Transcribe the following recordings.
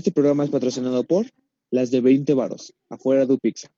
Este programa es patrocinado por las de 20 varos, afuera de Pizza.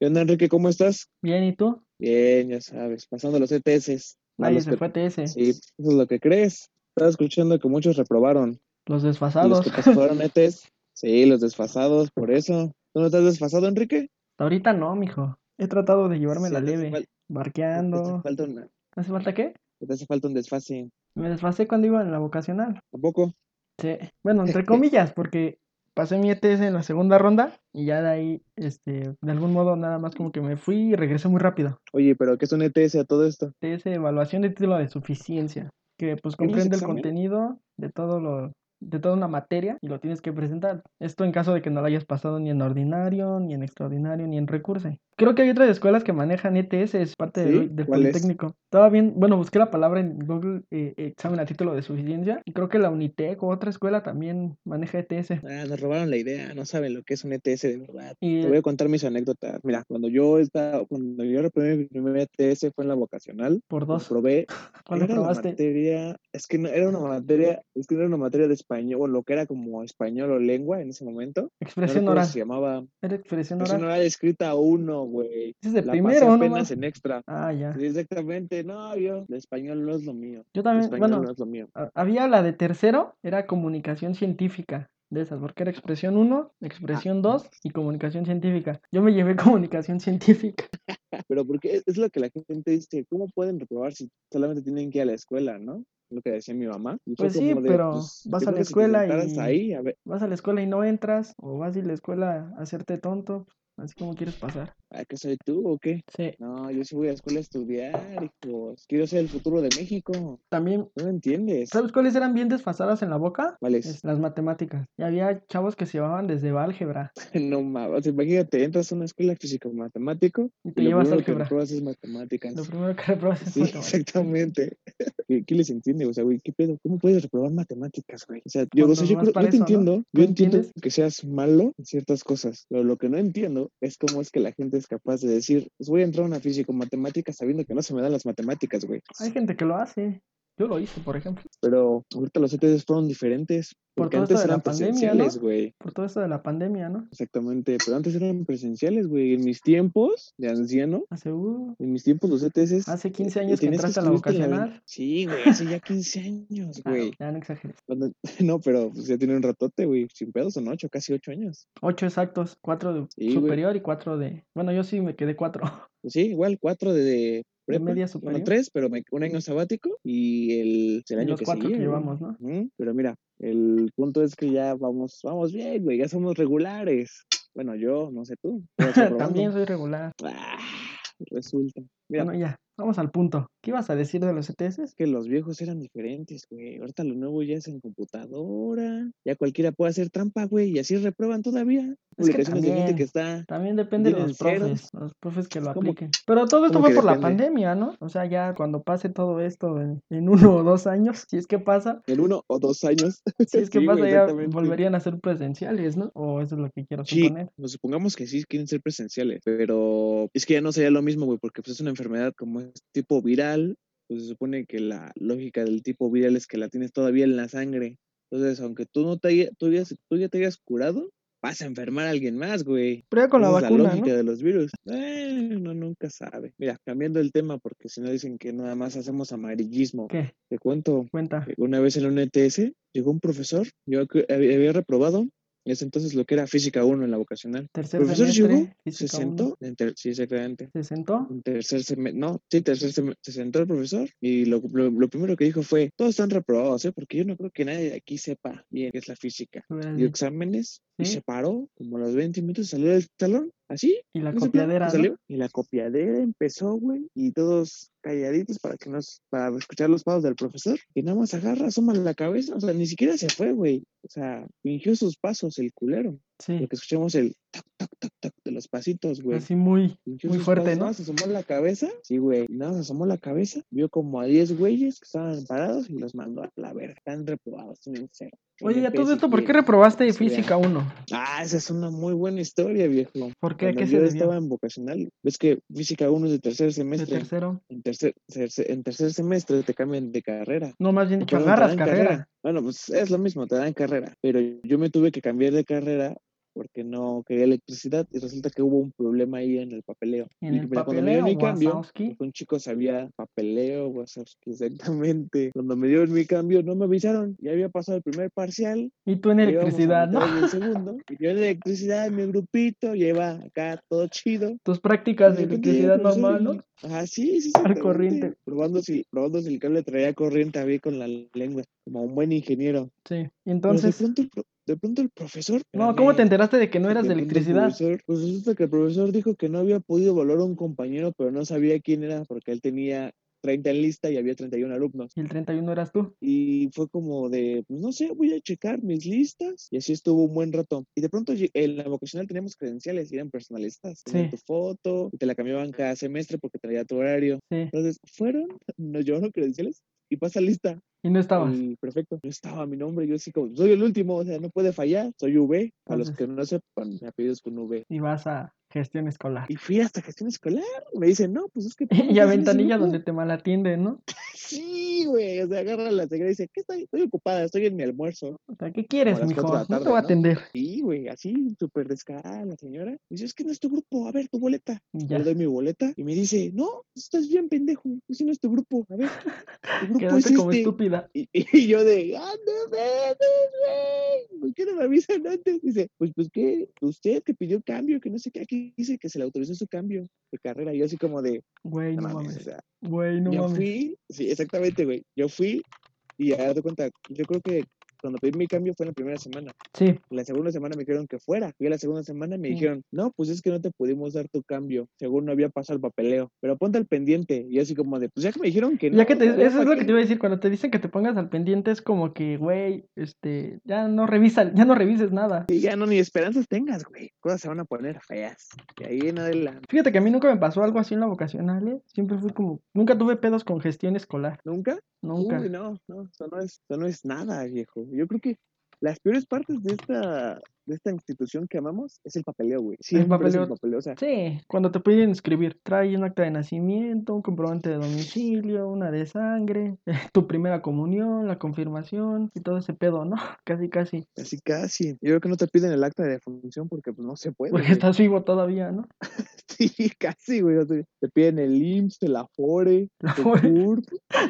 ¿Qué onda, Enrique? ¿Cómo estás? Bien, ¿y tú? Bien, ya sabes, pasando los ETS. Nadie se fue a TS. Sí, eso es lo que crees. Estaba escuchando que muchos reprobaron. Los Y Los desfasados. que pasaron ETS, sí, los desfasados, por eso. ¿Tú no estás desfasado, Enrique? Ahorita no, mijo. He tratado de llevarme Sí, la te leve. fal- Te hace Barqueando. falta, una- ¿Hace falta qué? te hace falta un desfase. Me desfasé cuando iba en la vocacional. ¿Tampoco? Sí. Bueno, entre comillas, porque pasé mi ETS en la segunda ronda y ya de ahí, este, de algún modo nada más como que me fui y regresé muy rápido. Oye, pero ¿qué es un ETS a todo esto? ETS, evaluación de título de suficiencia, que pues ¿Tienes comprende el contenido de todo lo de toda una materia y lo tienes que presentar. Esto en caso de que no lo hayas pasado ni en ordinario, ni en extraordinario, ni en recurso. Creo que hay otras escuelas que manejan ETS, es parte ¿Sí? del, del ¿Cuál es? Politécnico. Estaba bien, bueno, busqué la palabra en Google, eh, examen a título de suficiencia, y creo que la Unitec o otra escuela también maneja ETS. Ah, nos robaron la idea, no saben lo que es un ETS de verdad. Y Te voy a contar mis anécdotas. Mira, cuando yo estaba, cuando yo reprobé mi primer ETS fue en la vocacional. por dos, Probé, ¿cuál era probaste? materia, es que no, era una materia, es que no era una materia de español, o lo que era como español o lengua en ese momento. No Expresión recuerdo oral. se llamaba Era expresión expresión oral. oral escrita uno, güey. Es de La pasé primero, ¿no? apenas en extra. Ah, ya. Exactamente, no, yo, el español no es lo mío. Yo El también, español bueno, no es lo mío. ha- había la de tercero, era comunicación científica, de esas, porque era expresión 1, expresión 2 y comunicación científica. Yo me llevé comunicación científica. Pero porque es, es lo que la gente dice, ¿cómo pueden reprobar si solamente tienen que ir a la escuela, no? Lo que decía mi mamá. Y Pues sí, de, pero pues, vas a la escuela y ahí, a ver, vas a la escuela y no entras, o vas a la escuela a hacerte tonto, así como quieres pasar. ¿a qué soy tú o qué? Sí, No, yo sí voy a la escuela a estudiar, hijos. Quiero ser el futuro de México. también, ¿No entiendes? ¿sabes cuáles eran bien desfasadas en la boca? ¿Cuáles? Es las matemáticas. Y había chavos que se llevaban desde álgebra No mames, imagínate, entras a una escuela físico-matemático y y te lo llevas primero que álgebra. repruebas es matemáticas. Lo primero que repruebas es Sí, matemáticas. exactamente. ¿Qué, qué les entiende? O sea, güey, ¿qué pedo? ¿Cómo puedes reprobar matemáticas, güey? O sea, yo, o sea, yo, creo- yo te entiendo, ¿Tú yo entiendo entiendes? que seas malo en ciertas cosas, pero lo que no entiendo es cómo es que la gente es capaz de decir, pues voy a entrar a una físico-matemática sabiendo que no se me dan las matemáticas, güey. Hay gente que lo hace. Yo lo hice, por ejemplo. Pero ahorita los ETS fueron diferentes, Por porque esto antes de la eran pandemia, presenciales, ¿no? güey. Por todo esto de la pandemia, ¿no? Exactamente, pero antes eran presenciales, güey. En mis tiempos de anciano, Hace, uh, en mis tiempos los ETS hace 15 eh, años que entraste a la la vocacional. Sí, güey, hace ya 15 años, Ah, güey. ya no exageres. Cuando- No, pero pues ya tiene un ratote, güey. Sin pedos son ocho, casi ocho años. Ocho exactos, cuatro de Sí, güey. superior y cuatro de... Bueno, yo sí me quedé cuatro. Pues sí, igual, cuatro de, de prepa. media Bueno, superior. tres, pero me- un año sabático y el, el año los que cuatro seguía, que llevamos, ¿no? Pero mira, el punto es que ya vamos, vamos bien, güey. Ya somos regulares. Bueno, yo, no sé tú. También soy regular. Ah, resulta. Mira, Bueno, ya, vamos al punto. ¿Qué ibas a decir de los ETS? que los viejos eran diferentes, güey. Ahorita lo nuevo ya es en computadora. Ya cualquiera puede hacer trampa, güey. Y así reprueban todavía. Es que Publicaciones de gente también, que está. también depende de los profes, los profes que lo ¿Cómo, apliquen. Pero todo esto fue por la pandemia, ¿no? O sea, ya cuando pase todo esto en, en uno o dos años, si es que pasa, En uno o dos años. si es que Sí, güey, pasa ya volverían a ser presenciales, ¿no? O eso es lo que quiero Sí, suponer. pues supongamos que sí quieren ser presenciales, pero es que ya no sería lo mismo, güey, porque pues es una enfermedad como es tipo viral, pues se supone que la lógica del tipo viral es que la tienes todavía en la sangre. Entonces, aunque tú no te haya- tú ya, tú ya te hayas curado, vas a enfermar a alguien más, güey. Pero con la Esa es la vacuna, lógica ¿no? de los virus. Eh, uno nunca sabe. Mira, cambiando el tema, porque si no dicen que nada más hacemos amarillismo. ¿Qué? Te cuento, Cuenta. una vez en un ETS llegó un profesor, yo había reprobado, en ese entonces lo que era física 1 en la vocacional. El Tercer profesor llegó, se sentó, 1. en sí, exactamente. ¿Se sentó? En tercer semestre, no, sí, tercer semestre, se sentó el profesor y lo, lo, lo primero que dijo fue, todos están reprobados, ¿eh? Porque yo no creo que nadie de aquí sepa bien qué es la física. ¿Qué hubieras Dio dicho? exámenes y ¿Sí? se paró como a los 20 minutos, salió del salón, así, Y la plan, copiadera. Y la copiadera empezó, güey, y todos calladitos para que nos, para escuchar los pasos del profesor, y nada más agarra, asoma la cabeza, o sea, ni siquiera se fue, güey, o sea, fingió sus pasos el culero, Sí. porque escuchamos el tac, tac, tac, tac de de los pasitos, güey. Así muy, muy fuerte, ¿no? nada, Se asomó la cabeza. Sí, güey. Nada, se asomó la cabeza. Vio como a 10 güeyes que estaban parados y los mandó a la verga. Están reprobados, tienen cero. Oye, Tienen a todo esto, ¿por qué reprobaste vea. física 1? Ah, esa es una muy buena historia, viejo. ¿Por qué? ¿A Cuando qué yo estaba en vocacional, ves que física 1 es de tercer De semestre. tercero. En tercer, tercer- en tercer semestre te cambian de carrera. No, más bien dicho, agarras carrera. Bueno, pues es lo mismo, te dan carrera. Pero yo me tuve que cambiar de carrera porque no quería electricidad y resulta que hubo un problema ahí en el papeleo. En y el mira, cuando me papeleo, mi cambio, un chico sabía papeleo, Wazowski, exactamente. Cuando me dio mi cambio, no me avisaron. Ya había pasado el primer parcial, Y tú en a electricidad, ¿no? mitad del segundo. Y yo en electricidad, mi grupito, lleva acá todo chido. Tus prácticas de electricidad el normal, ¿no? Ajá, sí, sí, exactamente. corriente. Probando si, probando si el cable traía corriente había con la lengua, como un buen ingeniero. Sí. Y Pero entonces, de pronto, el pro- de pronto el profesor. no, ¿cómo te enteraste de que no eras de electricidad? profesor- pues resulta que el profesor dijo que no había podido evaluar a un compañero, pero no sabía quién era porque él tenía 30 en lista y había 31 alumnos. Y el 31 eras tú. Y fue como de, pues no sé, voy a checar mis listas. Y así estuvo un buen rato. Y de pronto en la vocacional teníamos credenciales y eran personalistas. Tenían Sí. tu foto y te la cambiaban cada semestre porque traía tu horario. Sí. Entonces fueron, nos llevaron credenciales y pasa lista. Y no estabas. El prefecto. No estaba mi nombre. Yo así como, soy el último, o sea, no puede fallar. Soy V. A los que no sepan, mi apellido es con V. Y vas a gestión escolar. Y fui hasta gestión escolar. Me dicen, no, pues es que. Y a ventanilla grupo". donde te malatienden, ¿no? Sí, güey. O sea, agarra la secretaria y dice, ¿qué estoy? Estoy ocupada, estoy en mi almuerzo. O sea, ¿qué quieres, mijo? No te voy a ¿no? atender. Sí, güey, así, súper descarada la señora. Dice, es que no es tu grupo, a ver, tu boleta. Ya le doy mi boleta y me dice, no, estás bien pendejo, ese no es tu grupo, a ver, tu grupo es Quedaste como este. estúpida. Y, y yo de, ¡ah, no mames, güey! ¿Por qué no me avisan antes? Dice, pues, pues, ¿qué? Usted que pidió cambio, que no sé qué, aquí dice que se le autorizó su cambio de carrera. Yo así como de, Güey, no no mames, o mames. sea, Güey, no yo mames. fui, sí, exactamente, güey, yo fui y ya de cuenta, yo creo que cuando pedí mi cambio fue en la primera semana. Sí. La segunda semana me dijeron que fuera. Fui a la segunda semana y me dijeron, no, pues es que no te pudimos dar tu cambio, según no había pasado el papeleo. Pero ponte al pendiente. Y así como de, pues ya que me dijeron que no. Ya que te, o sea, ¿ya eso es lo que te iba a decir, cuando te dicen que te pongas al pendiente es como que, güey, este, ya no revisa, ya no revises nada. Y ya no ni esperanzas tengas, güey. Cosas se van a poner feas. Y ahí en adelante. Fíjate que a mí nunca me pasó algo así en la vocacional, ¿eh? Siempre fui como, nunca tuve pedos con gestión escolar, ¿Nunca? nunca. Uy, no, no, eso no es, eso no es nada, viejo. Yo creo que las peores partes de esta, de esta institución que amamos es el papeleo, güey. Siempre es el papeleo. papeleo. O sea, Sí, cuando te piden inscribir, trae un acta de nacimiento, un comprobante de domicilio, una de sangre, tu primera comunión, la confirmación y todo ese pedo, ¿no? Casi, casi. casi casi. Yo creo que no te piden el acta de defunción porque pues no se puede. Porque güey. estás vivo todavía, ¿no? Sí, casi, güey. o sea, te piden el IMSS, el Afore, La Afore. CURP,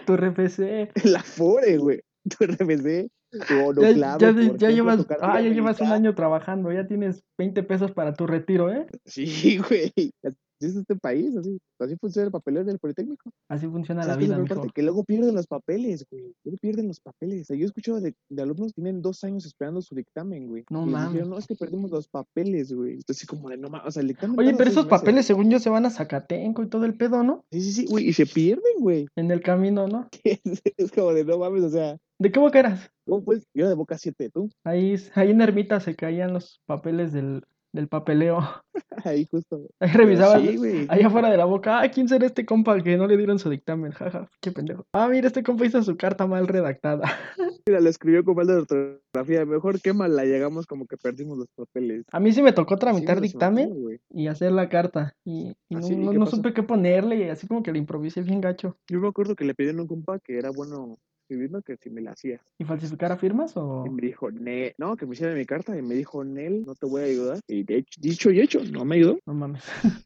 Tu RFC. el Afore, güey. Tu RFC, tu Ya, Onoclave, ya, llevas, ah, ya llevas un año trabajando, ya tienes 20 pesos para tu retiro, ¿eh? Sí, güey. Así es este país, así. Así funciona el papeleo del Politécnico. Así funciona la ¿Sabes qué es vida, parte? Que luego pierden los papeles, güey. Luego pierden los papeles. Yo he escuchado de, de alumnos que tienen dos años esperando su dictamen, güey. No mames. no, es que perdimos los papeles, güey. Entonces, como de, no mames, o sea, el dictamen Oye, pero esos meses. papeles, según yo, se van a Zacatenco y todo el pedo, ¿no? Sí, sí, sí, güey. Y se pierden, güey. En el camino, ¿no? es como de, no mames, o sea, ¿De qué boca eras? ¿cómo pues? Yo de boca 7, tú. Ahí, ahí en Ermita se caían los papeles del, del papeleo. Ahí justo. Ahí Pero revisabas, Sí, güey. ahí afuera de la boca, ah, ¿quién será este compa que no le dieron su dictamen? Jaja, qué pendejo. Ah, mira, este compa hizo su carta mal redactada. Mira, lo escribió con mal de ortografía. Mejor quémala, llegamos como que perdimos los papeles. A mí sí me tocó tramitar dictamen y hacer la carta. Y, y ¿Ah, no, no, qué no pasó? supe qué ponerle y así como que le improvisé bien gacho. Yo me acuerdo que le pidieron a un compa que era bueno escribiendo que si me la hacía. ¿Y falsificar firmas o...? Y me dijo, ne no, que me hiciera mi carta. Y me dijo, Nel, no te voy a ayudar. Y de hecho, dicho y hecho, no me ayudó. No mames.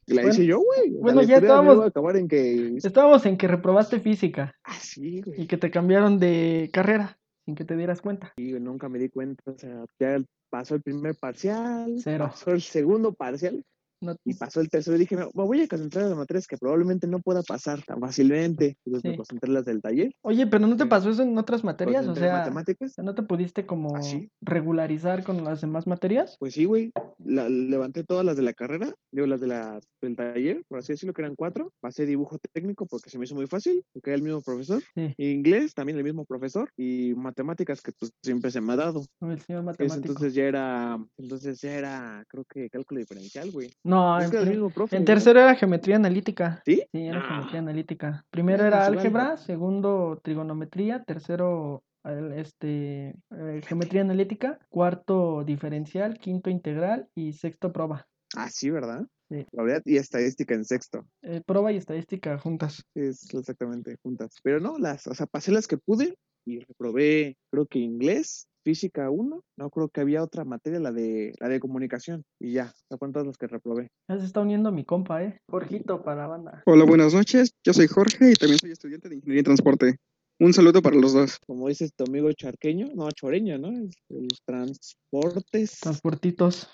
Y la Bueno, hice yo, güey. Bueno, ya estábamos- a acabar en que. Estábamos en que reprobaste física Ah, sí, güey. y que te cambiaron de carrera sin que te dieras cuenta. Y nunca me di cuenta. O sea, ya pasó el primer parcial. Cero. Pasó el segundo parcial. No, Y pasó el tercero y dije, me voy a concentrar en las materias que probablemente no pueda pasar tan fácilmente. Entonces me Sí. concentré en las del taller. Oye, pero ¿no te pasó eso en otras materias? O concentré en sea, matemáticas. ¿no te pudiste como ¿Ah, sí? regularizar con las demás materias? Pues sí, güey. La- levanté todas las de la carrera, digo, las de la, del taller, por así decirlo, que eran cuatro. Pasé dibujo técnico porque se me hizo muy fácil, porque era el mismo profesor. Sí. Y inglés, también el mismo profesor. Y matemáticas, que pues siempre se me ha dado. El señor matemático. entonces ya era, entonces ya era, creo que cálculo diferencial, güey. No, en, profe, en ¿no? tercero era geometría analítica. ¿Sí? Sí, era Ah. geometría analítica. Primero era álgebra, segundo trigonometría, tercero el- este eh, geometría analítica, cuarto diferencial, quinto integral y sexto proba. Ah, sí, ¿verdad? Sí. Probabilidad y estadística en sexto. Eh, proba y estadística juntas. Es exactamente juntas. Pero no, las, o sea, pasé las que pude y reprobé, creo que inglés, física 1, no creo que había otra materia, la de la de comunicación. Y ya, ¿a cuántas las que reprobé? Ya se está uniendo mi compa, eh. Jorgito para la banda. Hola, buenas noches. Yo soy Jorge y también soy estudiante de Ingeniería en Transporte. Un saludo para los dos. Como dices tu amigo charqueño, no, choreño, ¿no? El transportes. Transportitos.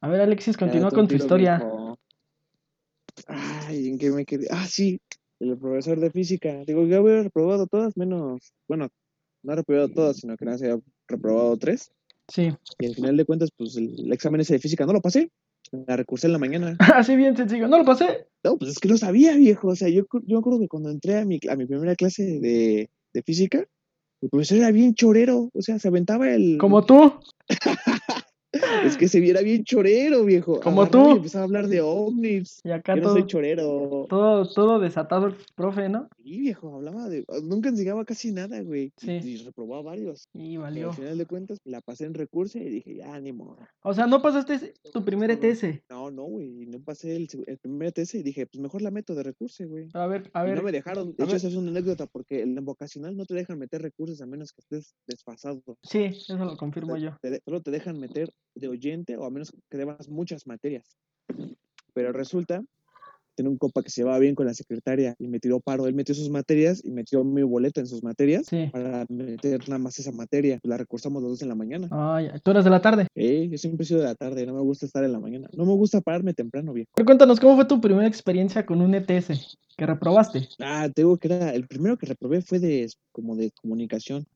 A ver, Alexis, continúa con tu historia. Ay, ¿en qué me quedé? Ah, sí, el profesor de física. Digo, yo había reprobado todas, menos, bueno, no he reprobado todas, sino que nada más había reprobado tres. Sí. Y al final de cuentas, pues el, el examen ese de física no lo pasé. La recursé en la mañana. Así bien sencillo. No lo pasé. No, pues es que no sabía, viejo. O sea, yo, yo me acuerdo que cuando entré a mi, a mi primera clase de, de física, el profesor era bien chorero. O sea, se aventaba el. Como tú. Es que se viera bien chorero, viejo. Como tú. Y empezaba a hablar de ovnis. Y acá Yo no todo, soy chorero. todo, todo desatado el profe, ¿no? Sí, viejo, hablaba de. Nunca enseñaba casi nada, güey. Y- Sí. Y, reprobaba varios. Y Pero valió. al final de cuentas, la pasé en recurso y dije, ya, ni modo. O sea, no pasaste tu primer ETS. No, no, güey. No pasé el, primer TS y dije, pues mejor la meto de recurso, güey. A ver, a Y ver. no me dejaron. De hecho, esa es una anécdota porque en vocacional no te dejan meter recursos a menos que estés desfasado. Sí, eso lo confirmo Te- yo. te solo te dejan meter de oyente o a menos que debas muchas materias. Pero resulta, tenía un compa que se llevaba bien con la secretaria y me tiró paro. Él metió sus materias y metió mi boleta en sus materias Sí. para meter nada más esa materia. La recursamos los dos en la mañana. Ay, tú eras de la tarde. Eh, yo siempre he sido de la tarde, no me gusta estar en la mañana. No me gusta pararme temprano, viejo. A ver, cuéntanos, ¿cómo fue tu primera experiencia con un ETS que reprobaste? Ah, te digo que era, el primero que reprobé fue de, como de comunicación.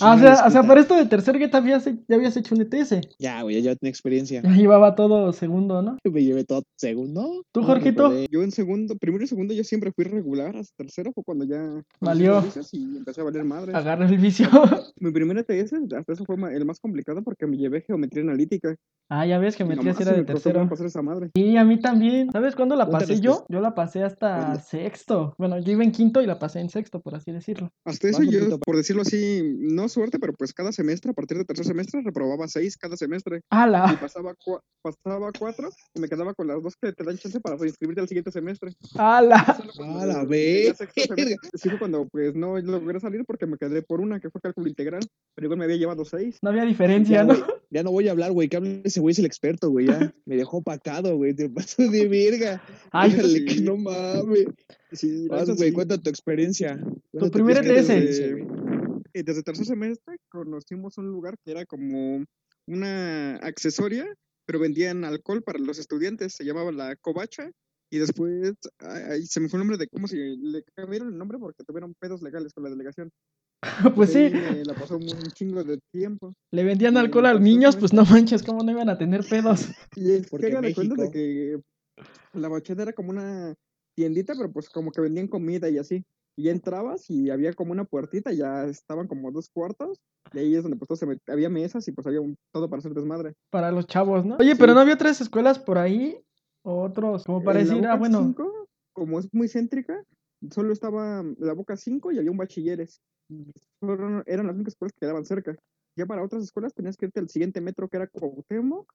Ah, o sea, o sea, para esto de tercer ya habías, ya habías hecho un ETS. Ya, güey, ya tenía experiencia. Ya llevaba todo segundo, ¿no? Me llevé todo segundo. ¿Tú, no, Jorgito? Yo en segundo, primero y segundo yo siempre fui regular, hasta tercero fue cuando ya Valió. luces y empecé a valer madre. Agarra el vicio. Mi primer ETS, hasta eso fue el más complicado porque me llevé geometría analítica. ah, ya ves, y geometría sí era de tercero. cómo pasar esa madre. Sí, a mí también. ¿Sabes cuándo la pasé yo? Yo la pasé hasta ¿Cuándo? sexto. Bueno, yo iba en quinto y la pasé en sexto, por así decirlo. Hasta eso yo, por decirlo así, no suerte, pero pues cada semestre, a partir del tercer semestre, reprobaba seis cada semestre. Y ¡Hala! pasaba, cua- pasaba cuatro y me quedaba con las dos que te dan chance para reinscribirte al siguiente semestre. ¡Hala! Solo cuando ¡A la llegué a sexto verga! semestre, Sí fue cuando pues no logré salir porque me quedé por una que fue cálculo integral, pero igual me había llevado seis. No había diferencia, Ya, ¿no? ya no voy a hablar, güey, que hable ese güey, es el experto, güey, ya. Me dejó opacado, güey, te pasó de verga. Ay, sí. que no mames. Sí, güey, sí. cuenta tu experiencia. Tu primer experiencia, ETS. güey. Y desde tercer semestre conocimos un lugar que era como una accesoria, pero vendían alcohol para los estudiantes, se llamaba la Covacha. Y después, ay, se me fue el nombre de cómo se le cambiaron el nombre porque tuvieron pedos legales con la delegación. Pues sí, me la pasó un chingo de tiempo. le vendían alcohol a los niños, pues no manches, ¿cómo no iban a tener pedos? Y es Porque cuenta de que la bacheta era como una tiendita, pero pues como que vendían comida y así. Y entrabas y había como una puertita, ya estaban como dos cuartos, y ahí es donde pues todo se met- había mesas y pues había un- todo para hacer desmadre. Para los chavos, ¿no? Oye, pero. ¿no había otras escuelas por ahí? ¿O otros? Como para decir, ah, bueno, 5, como es muy céntrica, solo estaba la Boca 5 y había un bachilleres. Fueron- eran las únicas escuelas que quedaban cerca. Ya para otras escuelas tenías que irte al siguiente metro que era Cuauhtémoc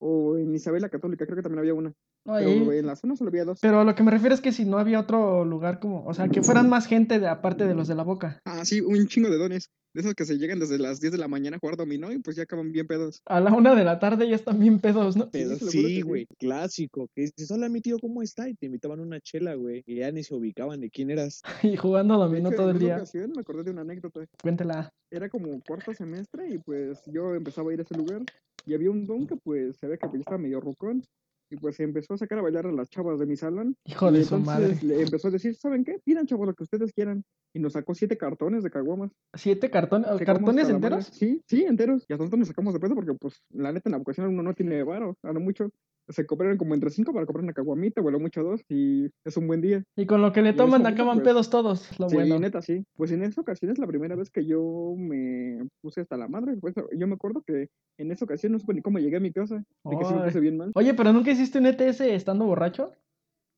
o en Isabel la Católica, creo que también había una. Pero en la zona solo había dos. Pero a lo que me refiero es que si no había otro lugar como, o sea, que fueran más gente de aparte de los de la boca. Ah, sí, un chingo de dones. De esos que se llegan desde las 10 de la mañana a jugar dominó y pues ya acaban bien pedos. A la una de la tarde ya están bien pedos, ¿no? Sí, güey, clásico. Que dices, hola, mi tío, ¿cómo está? Y te invitaban una chela, güey. Y ya ni se ubicaban de quién eras. Y jugando dominó todo el día. ocasión me acordé de una anécdota. Cuéntela. Era como cuarto semestre y pues yo empezaba a ir a ese lugar y había un don que pues se ve que pues, estaba medio rucón y pues empezó a sacar a bailar a las chavas de mi salón. Hijo de su madre. entonces le empezó a decir, ¿saben qué? Pidan chavos lo que ustedes quieran. y nos sacó siete cartones de caguamas. ¿Siete cartones? ¿Cartones enteros? Sí, sí, enteros. Y a nosotros nos sacamos de peso porque, pues, la neta, en la vocación uno no tiene varo, a lo mucho. Se compraron como entre cinco para comprar una caguamita, o a lo mucho dos, y es un buen día. Y con lo que le toman acaban pues, pedos todos. Lo sí, bueno. neta, sí. Pues en esa ocasión es la primera vez que yo me puse hasta la madre. Pues, yo me acuerdo que en esa ocasión no supe ni cómo llegué a mi casa, de que sí me puse bien mal. Oye, pero ¿nunca hiciste un ETS estando borracho?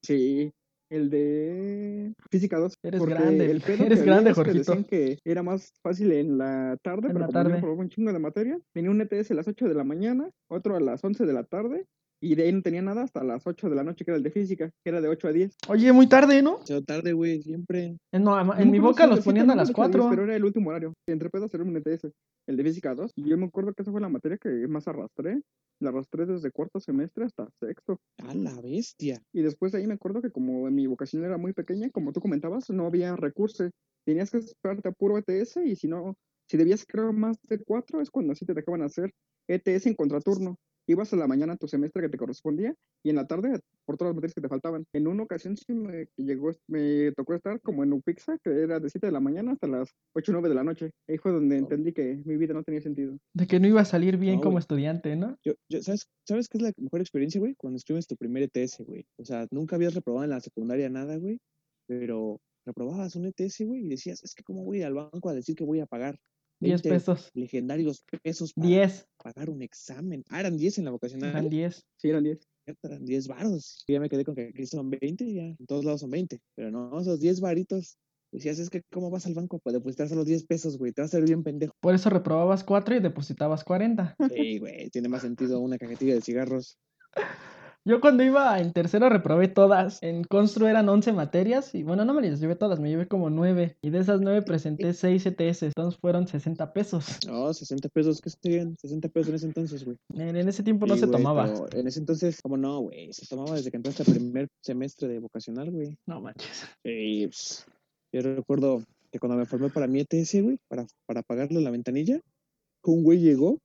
Sí, el de Física 2. Eres grande, el pedo eres grande, Jorgito. decían que era más fácil en la tarde, En pero la como tarde. un chingo de materia, tenía un ETS a las 8 de la mañana, otro a las 11 de la tarde, y de ahí no tenía nada hasta las 8 de la noche, que era el de Física, que era de 8 a 10. Oye, muy tarde, ¿no? Tarde, güey, siempre. No, en mi boca los ponían a las era de 8 10, 4. Pero era el último horario. Entre pedos era un ETS, el de Física 2. Y yo me acuerdo que esa fue la materia que más arrastré. La arrastré desde cuarto semestre hasta sexto. A la bestia. Y después de ahí me acuerdo que como mi vocación era muy pequeña, como tú comentabas, no había recurso. Tenías que esperarte a puro ETS y si no, si debías creo más de cuatro es cuando sí te dejaban hacer ETS en contraturno. Ibas a la mañana a tu semestre que te correspondía y en la tarde por todas las materias que te faltaban. En una ocasión sí me llegó, me tocó estar como en UPIXA, que era de 7 de la mañana hasta las 8 o 9 de la noche. Ahí fue donde entendí que mi vida no tenía sentido. De que no iba a salir bien No, como estudiante, ¿no? Yo, yo, ¿sabes, ¿Sabes qué es la mejor experiencia, güey? Cuando escribes tu primer ETS, güey. O sea, nunca habías reprobado en la secundaria nada, güey. Pero reprobabas un ETS, güey, y decías, es que cómo voy al banco a decir que voy a pagar 10 20 pesos. legendarios pesos para 10. pagar un examen. Ah, eran 10 en la vocacional. Eran 10. Sí, eran 10. eran 10 varos. Y ya me quedé con que aquí son 20 y ya en todos lados son 20. Pero no, esos 10 varitos. Decías, es que ¿cómo vas al banco para depositar solo 10 pesos, güey? Te vas a ser bien pendejo. Por eso reprobabas 4 y depositabas 40. Sí, güey, tiene más sentido una cajetilla de cigarros. Yo cuando iba en tercero reprobé todas. En Constru eran 11 materias y bueno, no me las llevé todas, me llevé como 9. Y de esas 9 presenté 6 ETS, entonces fueron 60 pesos. No, 60 pesos, ¿qué serían? 60 pesos en ese entonces, güey. En, en ese tiempo no Sí, se güey, tomaba. en ese entonces, ¿cómo no, güey? Se tomaba desde que entraste al primer semestre de vocacional, güey. No manches. Y pues, yo recuerdo que cuando me formé para mi ETS, güey, para, para pagarle la ventanilla, un güey llegó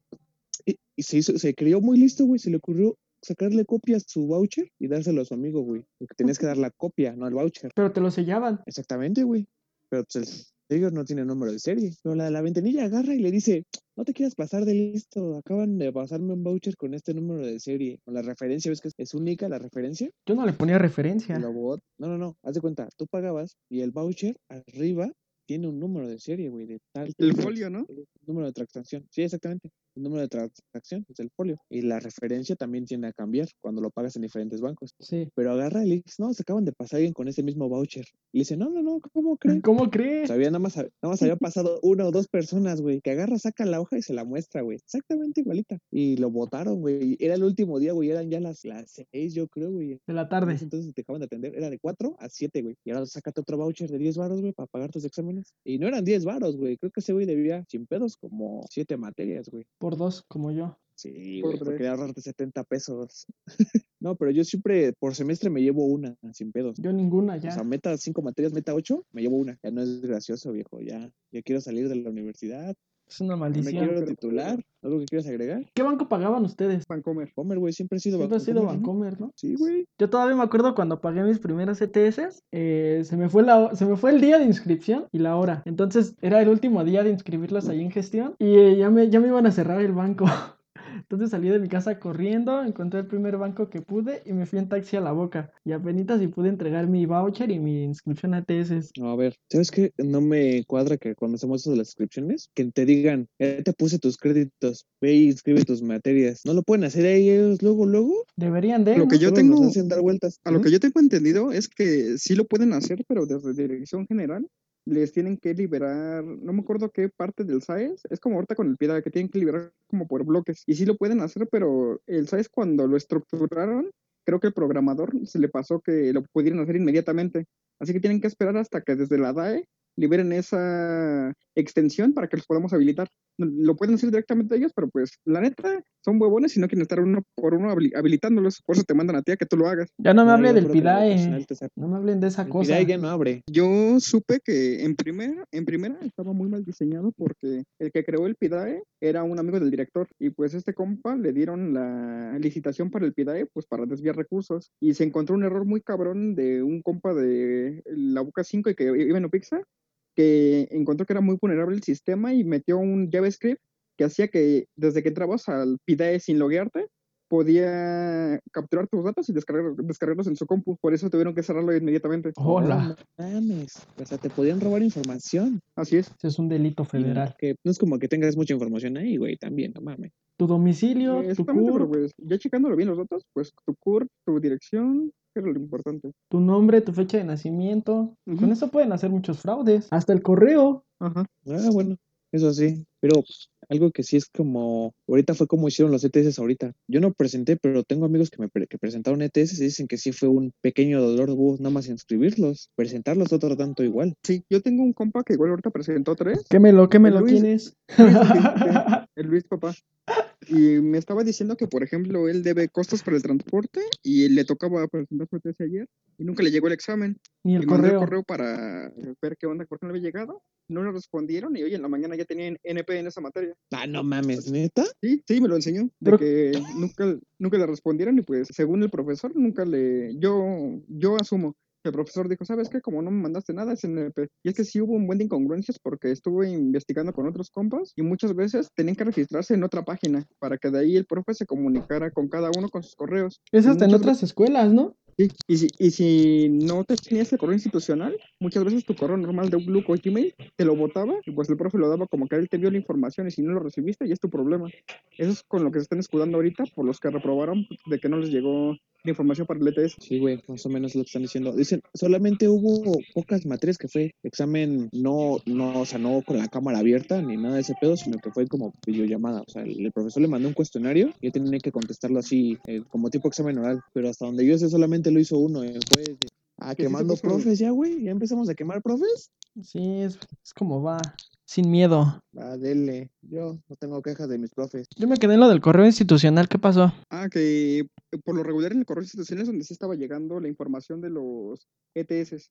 y, y se hizo, se creyó muy listo, güey. Se le ocurrió sacarle copia a su voucher y dárselo a su amigo, güey. Porque tenías que dar la copia, no el voucher. Pero te lo sellaban. Exactamente, güey. Pero pues el sello no tiene número de serie. Pero la, la ventanilla agarra y le dice, no te quieras pasar de listo. Acaban de pasarme un voucher con este número de serie. Con la referencia, ¿ves que es, única la referencia? Yo no le ponía referencia. Y lo bot- No, no, no. Haz de cuenta, tú pagabas y el voucher arriba tiene un número de serie, güey, de tal. El tipo, folio, ¿no? el número de transacción. Sí, exactamente. El número de transacción es el folio. Y la referencia también tiende a cambiar cuando lo pagas en diferentes bancos. Sí. Pero agarra le dice, no, se acaban de pasar alguien con ese mismo voucher. Y le dice, no, no, no, ¿cómo crees? ¿Cómo crees? Sabía, nada más, nada más había pasado una o dos personas, güey, que agarra, saca la hoja y se la muestra, güey. Exactamente igualita. Y lo votaron, güey. Era el último día, güey. Eran ya las, las seis, yo creo, güey. De la tarde. entonces te dejaban de atender. Era de 4 a 7, güey. Y ahora sácate otro voucher de 10 varos, güey, para pagar tus exámenes. Y no eran 10 varos, güey. Creo que ese güey debía, sin pedos, como 7 materias, güey. Por dos, como yo. Sí, Por güey, porque ahorrarte 70 pesos. no, pero yo siempre, por semestre, me llevo una, sin pedos. Yo ninguna O sea, ya. meta 5 materias, meta 8, me llevo una. Ya no es gracioso, viejo. Ya, ya quiero salir de la universidad. Es una No me maldición. quiero pero- titular. ¿Algo que quieras agregar? ¿Qué banco pagaban ustedes? Vancomer. Homer, güey, siempre ha sido Siempre ha sido Bancomer, ¿no? Bancomer, ¿no? Sí, güey. Yo todavía me acuerdo cuando pagué mis primeros ETS, eh, se, me fue la, se me fue el día de inscripción y la hora. Entonces era el último día de inscribirlos ahí en gestión y eh, ya, me, ya me iban a cerrar el banco. Entonces salí de mi casa corriendo, encontré el primer banco que pude y me fui en taxi a la boca. Y apenas si pude entregar mi voucher y mi inscripción a ETS. No, a ver, ¿sabes qué? No me cuadra que cuando hacemos eso de las inscripciones, que te digan, ya te puse tus créditos, ve y inscribe tus materias. ¿No lo pueden hacer ahí ellos luego, luego? Deberían de, Lo que yo tengo- nos hacen dar vueltas. A lo que yo tengo entendido es que sí lo pueden hacer, pero desde dirección general les tienen que liberar, no me acuerdo qué parte del SAES, es como ahorita con el PIDA, que tienen que liberar como por bloques. Y sí lo pueden hacer, pero el SAES cuando lo estructuraron, creo que el programador se le pasó que lo pudieran hacer inmediatamente. Así que tienen que esperar hasta que desde la DAE liberen esa extensión para que los podamos habilitar. Lo pueden hacer directamente ellos, pero pues la neta son huevones y no quieren estar uno por uno habili- habilitándolos. Por eso te mandan a ti a que tú lo hagas. Ya no me No, hable del PIDAE. saca- No me hablen de esa El cosa. PIDAE ya no abre. Yo supe que en primera, en primera estaba muy mal diseñado porque el que creó el PIDAE era un amigo del director y pues este compa le dieron la licitación para el PIDAE pues para desviar recursos y se encontró un error muy cabrón de un compa de la Boca 5 y que iba en Upixa que encontró que era muy vulnerable el sistema y metió un JavaScript que hacía que desde que entrabas al PIDE sin loguearte, podía capturar tus datos y descargar, descargarlos en su compu. Por eso tuvieron que cerrarlo inmediatamente. Hola. No mames. O sea, te podían robar información. Así es. Ese es un delito federal. Que no es como que tengas mucha información ahí, güey, también, no mames. Tu domicilio, Eh, tu pero CURP, pues ya checándolo bien los datos, pues tu CURP, tu dirección, que era lo importante. tu nombre, tu fecha de nacimiento. Con eso pueden hacer muchos fraudes. Hasta el correo. Ajá. Ah, bueno, eso sí. Pero algo que sí es como, ahorita fue como hicieron los ETS ahorita. Yo no presenté, pero tengo amigos que me pre- que presentaron ETS y dicen que sí fue un pequeño dolor de huevos nada más inscribirlos. Presentarlos otro tanto igual. Sí, yo tengo un compa que igual ahorita presentó tres. Quémelo, quémelo, Luis. ¿quién es? el Luis papá. Y me estaba diciendo que, por ejemplo, él debe costos para el transporte y le tocaba presentar su tesis ayer y nunca le llegó el examen. Ni el y correo. el correo para ver qué onda, por qué no había llegado. No le respondieron y hoy en la mañana ya tenían En esa materia. Ah, no mames, neta. Sí, sí, me lo enseñó. De que nunca, nunca le respondieron y pues según el profesor nunca le... Yo, yo asumo que el profesor dijo, ¿sabes qué? Como no me mandaste nada, es NP. Y es que sí hubo un buen de incongruencias porque estuve investigando con otros compas y muchas veces tenían que registrarse en otra página para que de ahí el profe se comunicara con cada uno con sus correos. Es hasta en otras escuelas, ¿no? Sí, y si, y si no te tenías el correo institucional, muchas veces tu correo normal de Outlook o Gmail te lo botaba y pues el profe lo daba como que él te vio la información y si no lo recibiste ya es tu problema. Eso es con lo que se están escudando ahorita por los que reprobaron de que no les llegó la información para el ETS. Sí, güey, más o menos lo que están diciendo. Dicen, solamente hubo pocas materias que fue examen no, no, o sea, no con la cámara abierta ni nada de ese pedo, sino que fue como videollamada. O sea, el, el profesor le mandó un cuestionario y él tenía que contestarlo así, eh, como tipo examen oral. Pero hasta donde yo sé, solamente lo hizo uno. eh, fue de- ah, sí se quemando profes ya, güey. Ya empezamos a quemar profes. Sí, es, es como va. Sin miedo. Va, dele. Yo no tengo quejas de mis profes. Yo me quedé en lo del correo institucional. ¿Qué pasó? Ah, que eh, por lo regular en el correo institucional es donde sí estaba llegando la información de los ETS.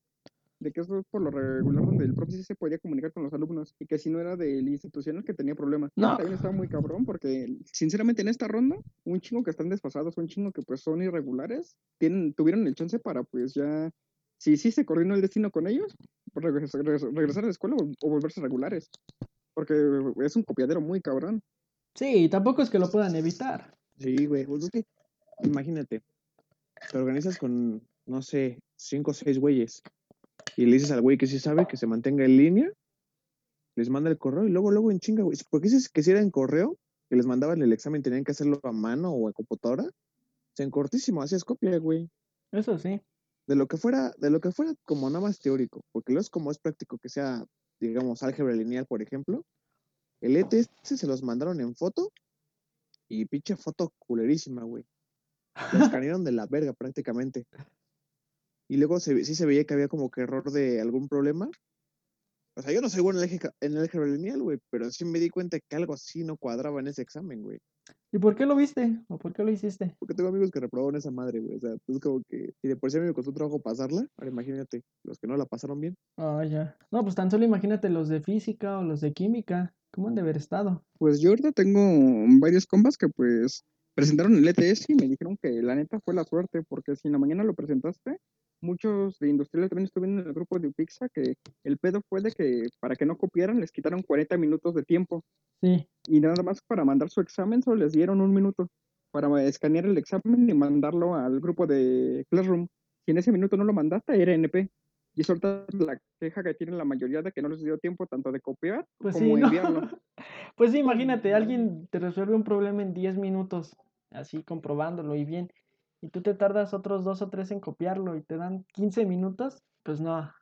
De que eso es por lo regular donde el profe sí se podía comunicar con los alumnos y que si no era del institucional que tenía problemas. No. También estaba muy cabrón porque sinceramente en esta ronda un chingo que están desfasados, un chingo que pues son irregulares, tienen, tuvieron el chance para pues ya, si sí se coordinó el destino con ellos, pues, regresar, regresar- a la escuela o, o volverse regulares. Porque es un copiadero muy cabrón. Sí, tampoco es que lo puedan evitar. Sí, güey. Pues que, imagínate, te organizas con, no sé, cinco o seis güeyes y le dices al güey que sí sabe que se mantenga en línea, les manda el correo y luego, luego en chinga, güey. ¿Por qué dices que si era en correo, que les mandaban el examen, tenían que hacerlo a mano o a computadora? O sea, en cortísimo, hacías copia, güey. Eso sí. De lo que fuera, de lo que fuera como nada más teórico, porque luego es como es práctico que sea, digamos, álgebra lineal, por ejemplo. El ETS se los mandaron en foto y pinche foto culerísima, güey. La escanearon de la verga prácticamente. Y luego se, sí se veía que había como que error de algún problema. O sea, yo no soy bueno en el álgebra- en el álgebra lineal, güey, pero sí me di cuenta que algo así no cuadraba en ese examen, güey. ¿Y por qué lo viste? ¿O por qué lo hiciste? Porque tengo amigos que reprobaron esa madre, güey. O sea, es como que si de por sí a mí me costó trabajo pasarla, ahora imagínate, los que no la pasaron bien. Ah, ya. No, pues tan solo imagínate los de física o los de química. ¿Cómo han de haber estado? Pues yo ahorita tengo varios compas que pues presentaron el ETS y me dijeron que la neta fue la suerte, porque si en la mañana lo presentaste, muchos de industriales también estuvieron en el grupo de Upixa, que el pedo fue de que para que no copiaran les quitaron 40 minutos de tiempo Sí. y nada más para mandar su examen solo les dieron un minuto para escanear el examen y mandarlo al grupo de Classroom. Si en ese minuto no lo mandaste, era NP. Y eso la queja que tienen la mayoría de que no les dio tiempo tanto de copiar Pues como sí, ¿no? enviarlo. Pues sí, imagínate, alguien te resuelve un problema en 10 minutos, así comprobándolo y bien, y tú te tardas otros dos o tres en copiarlo y te dan 15 minutos, pues no,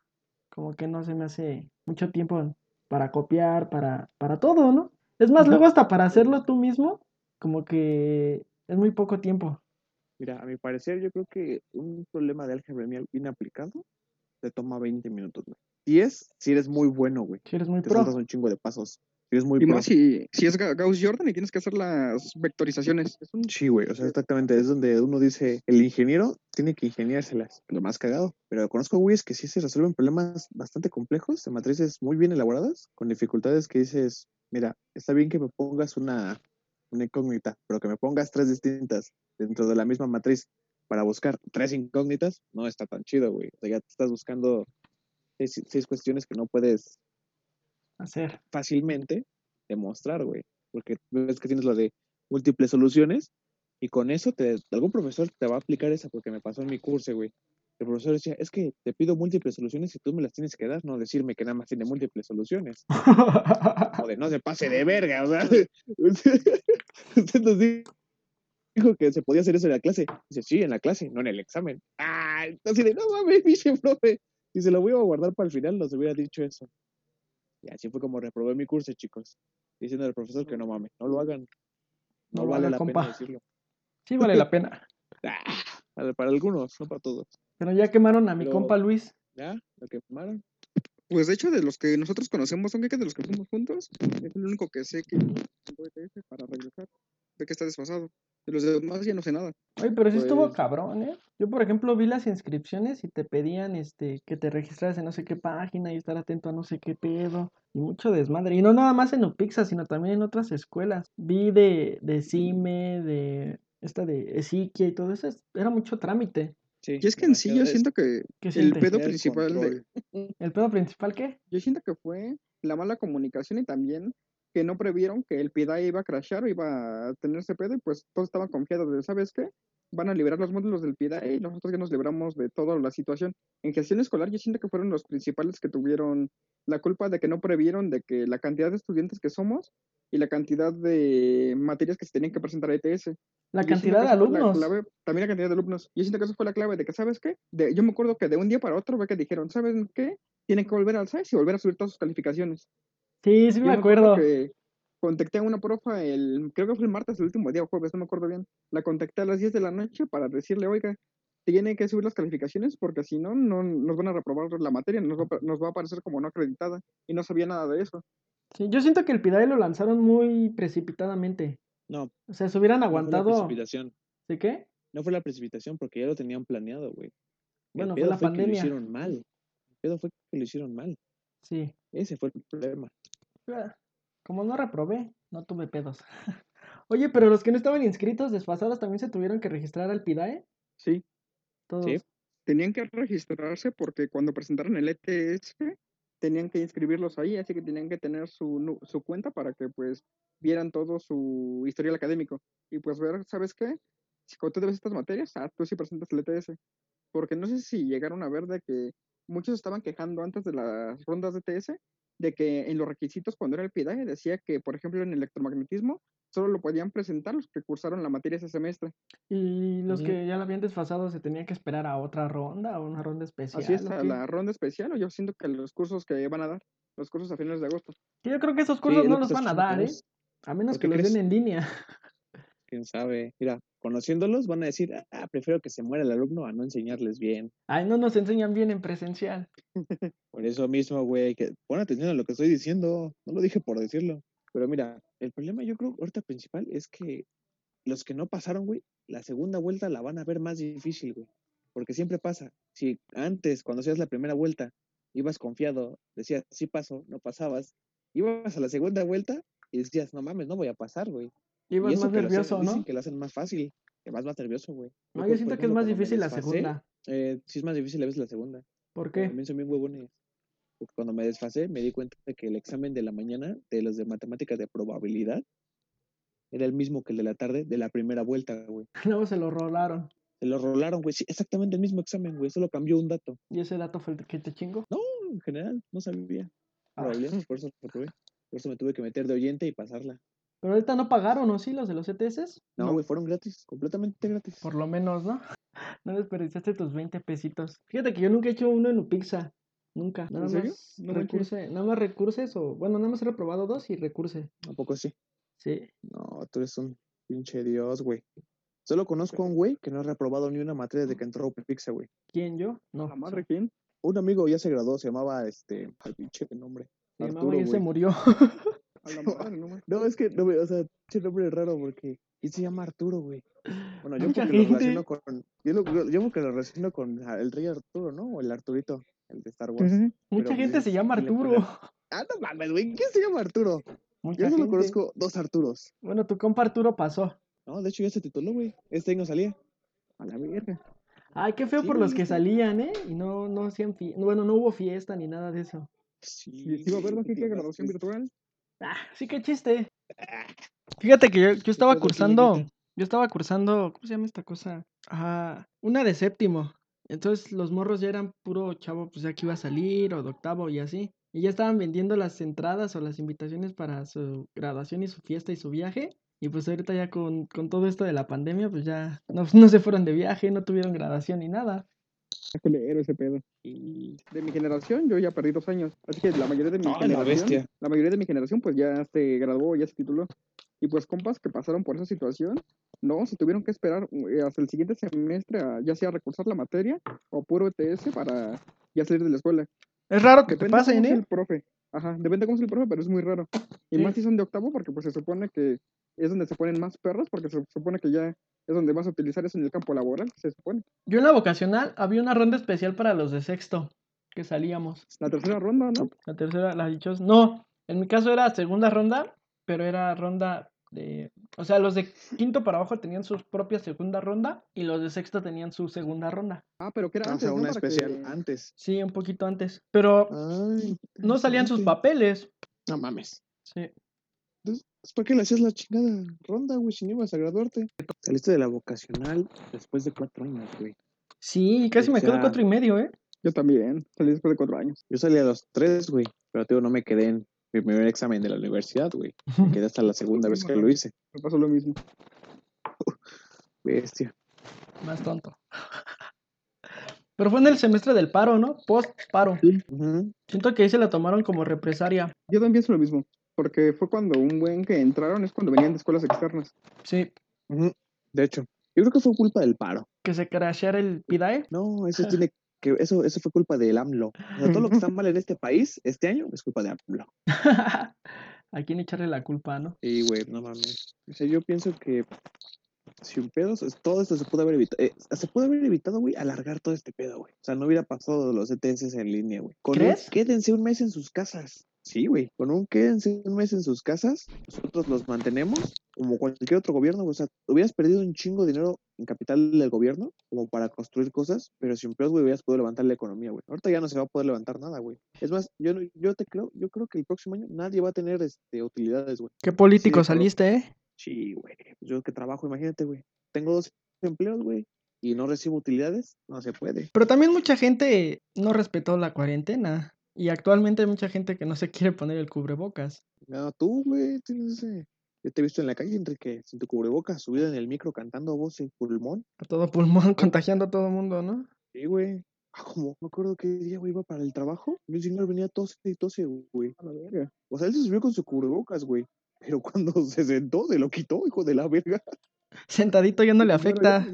como que no se me hace mucho tiempo para copiar, para, para todo, ¿no? Es más, luego hasta para hacerlo tú mismo, como que es muy poco tiempo. Mira, a mi parecer, yo creo que un problema de álgebra bien aplicado te toma 20 minutos, güey. 10 si eres muy bueno, güey. Si eres muy Te pro. un chingo de pasos. Muy Y más si, si es Ga- Gauss Jordan y tienes que hacer las vectorizaciones. Es un Sí, güey, o sea, exactamente, es donde uno dice, el ingeniero tiene que ingeniárselas, lo más cagado. Pero conozco güeyes que sí se resuelven problemas bastante complejos, de matrices muy bien elaboradas, con dificultades que dices, mira, está bien que me pongas una, una incógnita, pero que me pongas tres distintas dentro de la misma matriz para buscar tres incógnitas, no está tan chido, güey. O sea, ya te estás buscando seis, seis cuestiones que no puedes Hacer. fácilmente demostrar, güey. Porque ves que tienes lo de múltiples soluciones y con eso te, algún profesor te va a aplicar esa porque me pasó en mi curso, güey. El profesor decía, es que te pido múltiples soluciones y tú me las tienes que dar, no decirme que nada más tiene múltiples soluciones. O de no se pase de verga, o sea. Usted nos dijo que se podía hacer eso en la clase. Dice, sí, en la clase, no en el examen. Ah, entonces no mames, dice profe. Y se lo voy a guardar para el final, nos hubiera dicho eso. Y así fue como reprobé mi curso, chicos. Diciendo al profesor que no mames, no lo hagan. No, vale la compa. pena decirlo. Sí vale la pena. Ah, para- algunos, no para todos. Pero ya quemaron a mi Pero- compa Luis. ¿Ya? ¿Lo quemaron? Pues de hecho, de los que nosotros conocemos, son que de los que fuimos juntos, es el único que sé que tengo ETS para regresar. Sé que está desfasado. De los demás ya no sé nada. Oye, pero sí estuvo Pues- cabrón, ¿eh? Yo, por ejemplo, vi las inscripciones y te pedían este que te registraras en no sé qué página y estar atento a no sé qué pedo. Y mucho desmadre. Y no nada más en Upixa, sino también en otras escuelas. Vi de, de CIME, de esta de Esiquia y todo eso. es- Era mucho trámite. Sí. Y es que en sí yo siento que ¿Qué el siente? pedo el principal de. ¿El pedo principal qué? Yo siento que fue la mala comunicación y también que no previeron que el PIDAE iba a crashar o iba a tener ese pedo y pues todos estaban confiados de, ¿sabes qué? Van a liberar los módulos del PIDAE y nosotros ya nos libramos de toda la situación. En gestión escolar yo siento que fueron los principales que tuvieron la culpa de que no previeron de que la cantidad de estudiantes que somos y la cantidad de materias que se tenían que presentar a ETS. La Yo cantidad de la alumnos. clave, también la cantidad de alumnos. Yo siento que eso fue la clave de que, ¿sabes qué? De, yo me acuerdo que de un día para otro ve que dijeron, ¿saben qué? Tienen que volver al SAIS y volver a subir todas sus calificaciones. Sí, sí me acuerdo. que contacté a una profa el, creo que fue el martes, el último día, o jueves, no me acuerdo bien. La contacté a las 10 de la noche para decirle, oiga, tiene que subir las calificaciones porque si no, no nos van a reprobar la materia, nos va, a pa- nos va a aparecer como no acreditada. Y no sabía nada de eso. Sí, yo siento que el PIDAE lo lanzaron muy precipitadamente. No, O sea, se hubieran no fue la aguantado. precipitación. ¿De qué? No fue la precipitación porque ya lo tenían planeado, güey. Bueno, el fue la fue que lo pandemia. hicieron mal. El pedo fue que lo hicieron mal. Sí. Ese fue el problema. Como no reprobé, no tuve pedos. Oye, pero los que no estaban inscritos desfasados también se tuvieron que registrar al PIDAE. Sí, Todos. Sí. tenían que registrarse porque cuando presentaron el ETS tenían que inscribirlos ahí, así que tenían que tener su, su cuenta para que pues vieran todo su historial académico y pues ver, ¿sabes qué? Si cuando tú debes estas materias, ah, tú sí presentas el ETS. Porque no sé si llegaron a ver de que muchos estaban quejando antes de las rondas de ETS de que en los requisitos cuando era el PIDAE decía que, por ejemplo, en electromagnetismo solo lo podían presentar los que cursaron la materia ese semestre. Y los que ya lo habían desfasado se tenían que esperar a otra ronda o una ronda especial. Así es, ¿o a la ronda especial, o yo siento que los cursos que van a dar, los cursos a finales de agosto. Yo creo que esos cursos no los van a dar, ¿eh? A menos ¿Por que los den en línea. Quién sabe. Mira, conociéndolos van a decir, ah, prefiero que se muera el alumno a no enseñarles bien. Ay, no nos enseñan bien en presencial. Por eso mismo, güey, que pon atención a lo que estoy diciendo. No lo dije por decirlo. Pero mira, el problema yo creo ahorita principal es que los que no pasaron, güey, la segunda vuelta la van a ver más difícil, güey. Porque siempre pasa. Si antes, cuando hacías la primera vuelta, ibas confiado, decías, sí paso, no pasabas, ibas a la segunda vuelta y decías, no mames, no voy a pasar, güey. Y Ibas eso más que lo hacen- nervioso, Dicen ¿no? que lo hacen más fácil, que vas más nervioso, güey. No, por- yo por siento que es más difícil la segunda. eh, sí es más difícil a veces la segunda. ¿Por qué? También son bien huevones. Porque cuando me desfasé, me di cuenta de que el examen de la mañana, de los de matemáticas de probabilidad, era el mismo que el de la tarde, de la primera vuelta, güey. Luego se lo rolaron. Se lo rolaron, güey. Sí, exactamente el mismo examen, güey. Solo cambió un dato. Y ese dato fue el que te chingo. No, en general, no sabía. Ah. Por eso reprobé. Por eso me tuve que meter de oyente y pasarla. Pero ahorita no pagaron, ¿o sí? Los de los ETS. No, güey, fueron gratis, completamente gratis. Por lo menos, ¿no? No desperdiciaste tus 20 pesitos. Fíjate que yo nunca he hecho uno en Upixa. Nunca. Nada serio? más No recurse, nada más recurses o bueno, nada más he reprobado dos y recurse. ¿A poco sí? Sí. No, tú eres un pinche dios, güey. Solo conozco a un güey que no ha reprobado ni una materia desde que entró a Upixa, güey. ¿Quién yo? No. La madre, ¿quién? Un amigo ya se graduó, se llamaba este. Ay, pinche de nombre. Se llamaba Arturo, y él se murió. A la madre, no es que, no, o sea, pinche nombre raro porque. ¿Quién se llama Arturo, güey? Bueno, yo porque lo relaciono con. Yo, lo, yo, porque lo relaciono con el rey Arturo, ¿no? O el Arturito, el de Star Wars. Mucha Pero, gente se llama ¿quién le Arturo. Ah, no mames, güey. ¿Quién se llama Arturo? Mucha Yo solo gente. conozco dos Arturos. Bueno, tu compa Arturo pasó. No, de hecho ya se tituló, güey. Este año salía. A la verga. Ay, qué feo Sí, por los que salían, ¿eh? Y no, no hacían fie- Bueno, no hubo fiesta ni nada de eso. Sí, va a haber mágica qué graduación virtual. Ah, sí, qué chiste. Fíjate que yo, yo estaba pedo, ¿quién le cursando, yo estaba cursando, ¿cómo se llama esta cosa? Ah, una de séptimo. Entonces los morros ya eran puro chavo, pues ya que iba a salir, o de octavo y así. Y ya estaban vendiendo las entradas o las invitaciones para su graduación y su fiesta y su viaje. Y pues ahorita ya con, con todo esto de la pandemia, pues ya no, no se fueron de viaje, no tuvieron graduación ni nada. Está culero ese pedo. Y De mi generación, yo ya perdí dos años. Así que la mayoría de mi la generación, la mayoría de mi generación, pues ya se graduó, ya se tituló. Y pues compas que pasaron por esa situación, no, se tuvieron que esperar eh, hasta el siguiente semestre a ya sea recursar la materia o puro ETS para ya salir de la escuela. Es raro que te Depende pasen, ¿eh? el profe. Ajá, depende cómo es el profe, pero es muy raro. Y Sí. más si son de octavo, porque pues se supone que es donde se ponen más perros, porque se supone que ya es donde vas a utilizar eso en el campo laboral, se supone. Yo en la vocacional había una ronda especial para los de sexto, que salíamos. La tercera ronda, ¿no? La tercera, la dichos. No, en mi caso era segunda ronda, pero era ronda de. O sea, los de quinto para abajo tenían su propia segunda ronda y los de sexto tenían su segunda ronda. Ah, pero que era o antes, sea, ¿no? una especial que- antes. Sí, un poquito antes. Pero Ay, no salían sus papeles. No mames. Sí. Entonces, ¿para qué le hacías la chingada ronda, güey, si no ibas a graduarte? Saliste de la vocacional después de cuatro años, güey. Sí, casi O me quedo cuatro y medio, ¿eh? Yo también, salí después de cuatro años. Yo salí a los tres, güey, pero tío, no me quedé en mi primer examen de la universidad, güey. Me quedé hasta la segunda vez que lo hice. Me pasó lo mismo. Bestia. Más tonto. Pero fue en el semestre del paro, ¿no? Post paro. Siento que ahí se la tomaron como represaria. Yo también pienso lo mismo, porque fue cuando un buen que entraron es cuando venían de escuelas externas. Sí. De hecho, yo creo que fue culpa del paro. Que se crasheara el PIDAE. No, eso tiene que, eso, eso fue culpa del AMLO. O sea, todo lo que está mal en este país este año es culpa de AMLO. ¿A quién echarle la culpa, no? Y, güey, no mames. O sea, yo pienso que sin pedos, todo esto se pudo haber evitado. eh, se pudo haber evitado, güey, alargar todo este pedo, güey. O sea, no hubiera pasado los ETS en línea, güey. Con un ¿Crees? quédense un mes en sus casas. Sí, güey. Con un quédense un mes en sus casas, nosotros los mantenemos como cualquier otro gobierno. O sea, hubieras perdido un chingo de dinero en capital del gobierno como para construir cosas, pero sin pedos, güey, hubieras podido levantar la economía, güey. Ahorita ya no se va a poder levantar nada, güey. Es más, yo, no- yo te creo, yo creo que el próximo año nadie va a tener este, utilidades, güey. Qué político saliste, ¿eh? Sí, güey. Pues Yo que trabajo, imagínate, güey. Tengo dos empleos, güey, y no recibo utilidades, no se puede. Pero también mucha gente no respetó la cuarentena. Y actualmente hay mucha gente que no se quiere poner el cubrebocas. No, tú, güey, tienes ese... Yo te he visto en la calle, Enrique, sin tu cubrebocas, subido en el micro cantando a voz en pulmón. A todo pulmón, contagiando a todo mundo, ¿no? Sí, güey. Ah, como, me acuerdo qué día, güey, iba para el trabajo. Un señor venía tose y tose, güey. A la verga. O sea, él se subió con su cubrebocas, güey. Pero cuando se sentó, se lo quitó, hijo de la verga. Sentadito ya no le afecta.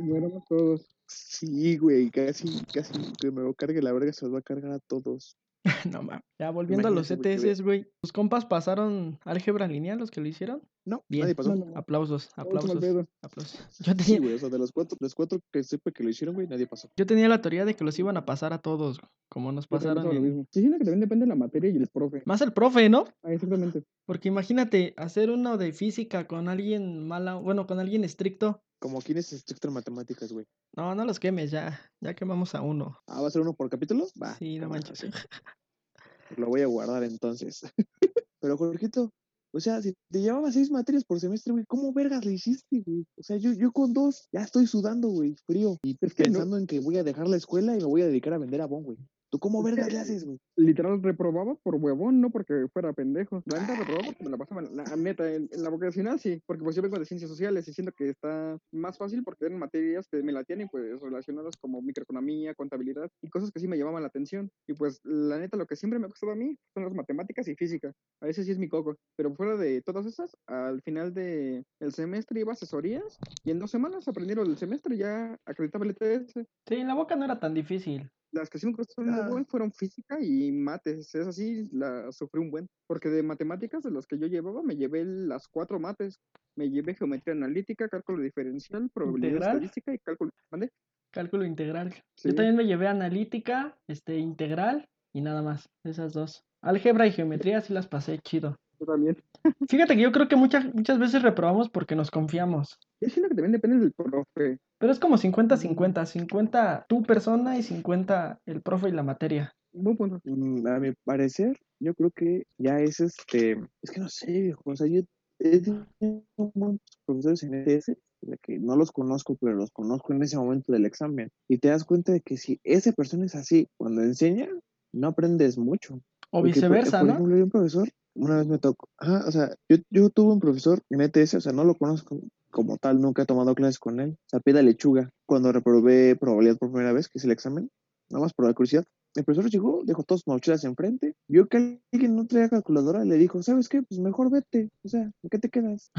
todos. Sí, güey, casi, casi que me lo cargue la verga, se los va a cargar a todos. No mames. Ya volviendo a los ETS, güey. ¿Tus compas pasaron álgebra lineal los que lo hicieron? No, Bien. nadie pasó. No, no, no. Aplausos, aplausos, aplausos. Yo Sí, tenía, güey, o sea, de los cuatro, los cuatro que supe que lo hicieron, güey, nadie pasó. yo tenía la teoría de que los iban a pasar a todos, como nos pasaron lo mismo. Sí, que también depende de la materia y el profe. Más el profe, ¿no? Ah, exactamente. Porque imagínate hacer uno de física con alguien mala, bueno, con alguien estricto. Como quién es estricto en matemáticas, güey. No, no los quemes ya. Ya quemamos a uno. Ah, ¿va a ser uno por capítulo? Va. Sí, no cámara, manches. ok. Lo voy a guardar entonces. Pero, Jorgito, o sea, si te llevaba seis materias por semestre, güey, ¿cómo vergas le hiciste, güey? O sea, yo, yo con dos ya estoy sudando, güey, frío. Y no- pensando en que voy a dejar la escuela y me voy a dedicar a vender abón, güey. ¿Tú cómo vergas le haces, güey? Literal reprobaba por huevón, no porque fuera pendejo. La neta reprobaba porque me la pasaba, en la, neta, en, en la vocacional sí, porque pues yo vengo de ciencias sociales y siento que está más fácil porque eran materias que me la tienen pues relacionadas como microeconomía, contabilidad y cosas que sí me llamaban la atención. Y pues la neta lo que siempre me ha costado a mí son las matemáticas y física. A veces sí es mi coco, pero fuera de todas esas, al final del el semestre iba a asesorías y en dos semanas aprendieron el semestre ya acreditaba el ETS. Sí, en la boca no era tan difícil. Las que sí me costaron Ah. un buen fueron física y mates. Es así, la sufrí un buen. Porque de matemáticas, de los que yo llevaba, me llevé las cuatro mates. Me llevé geometría analítica, cálculo diferencial, probabilidad ¿Integral? estadística y cálculo. ¿Mande? Cálculo integral. Sí. Yo también me llevé analítica, este, integral y nada más. Esas dos. Álgebra y geometría sí las pasé chido. Yo también. Fíjate que yo creo que muchas, muchas veces reprobamos porque nos confiamos. Yo siento que también depende del profe. Pero es como 50-50. 50 tu persona y 50 el profe y la materia. Buen punto. Mm, A mi parecer, yo creo que ya es este, es que no sé, viejo, o sea, yo he tenido muchos profesores en ETS, de que no los conozco, pero los conozco en ese momento del examen, y te das cuenta de que si esa persona es así, cuando enseña, no aprendes mucho. O Porque, por- viceversa, por, ¿no? ejemplo, un profesor, una vez me tocó, ajá, o sea, yo, yo tuve un profesor en ETS, o sea, no lo conozco como tal, nunca he tomado clases con él, o sea, lechuga, cuando reprobé probabilidad por primera vez, que es el examen, nada más por la curiosidad, el profesor llegó, dejó todas sus mochilas enfrente, vio que alguien no traía calculadora, le dijo, ¿sabes qué? Pues mejor vete, o sea, ¿en qué te quedas?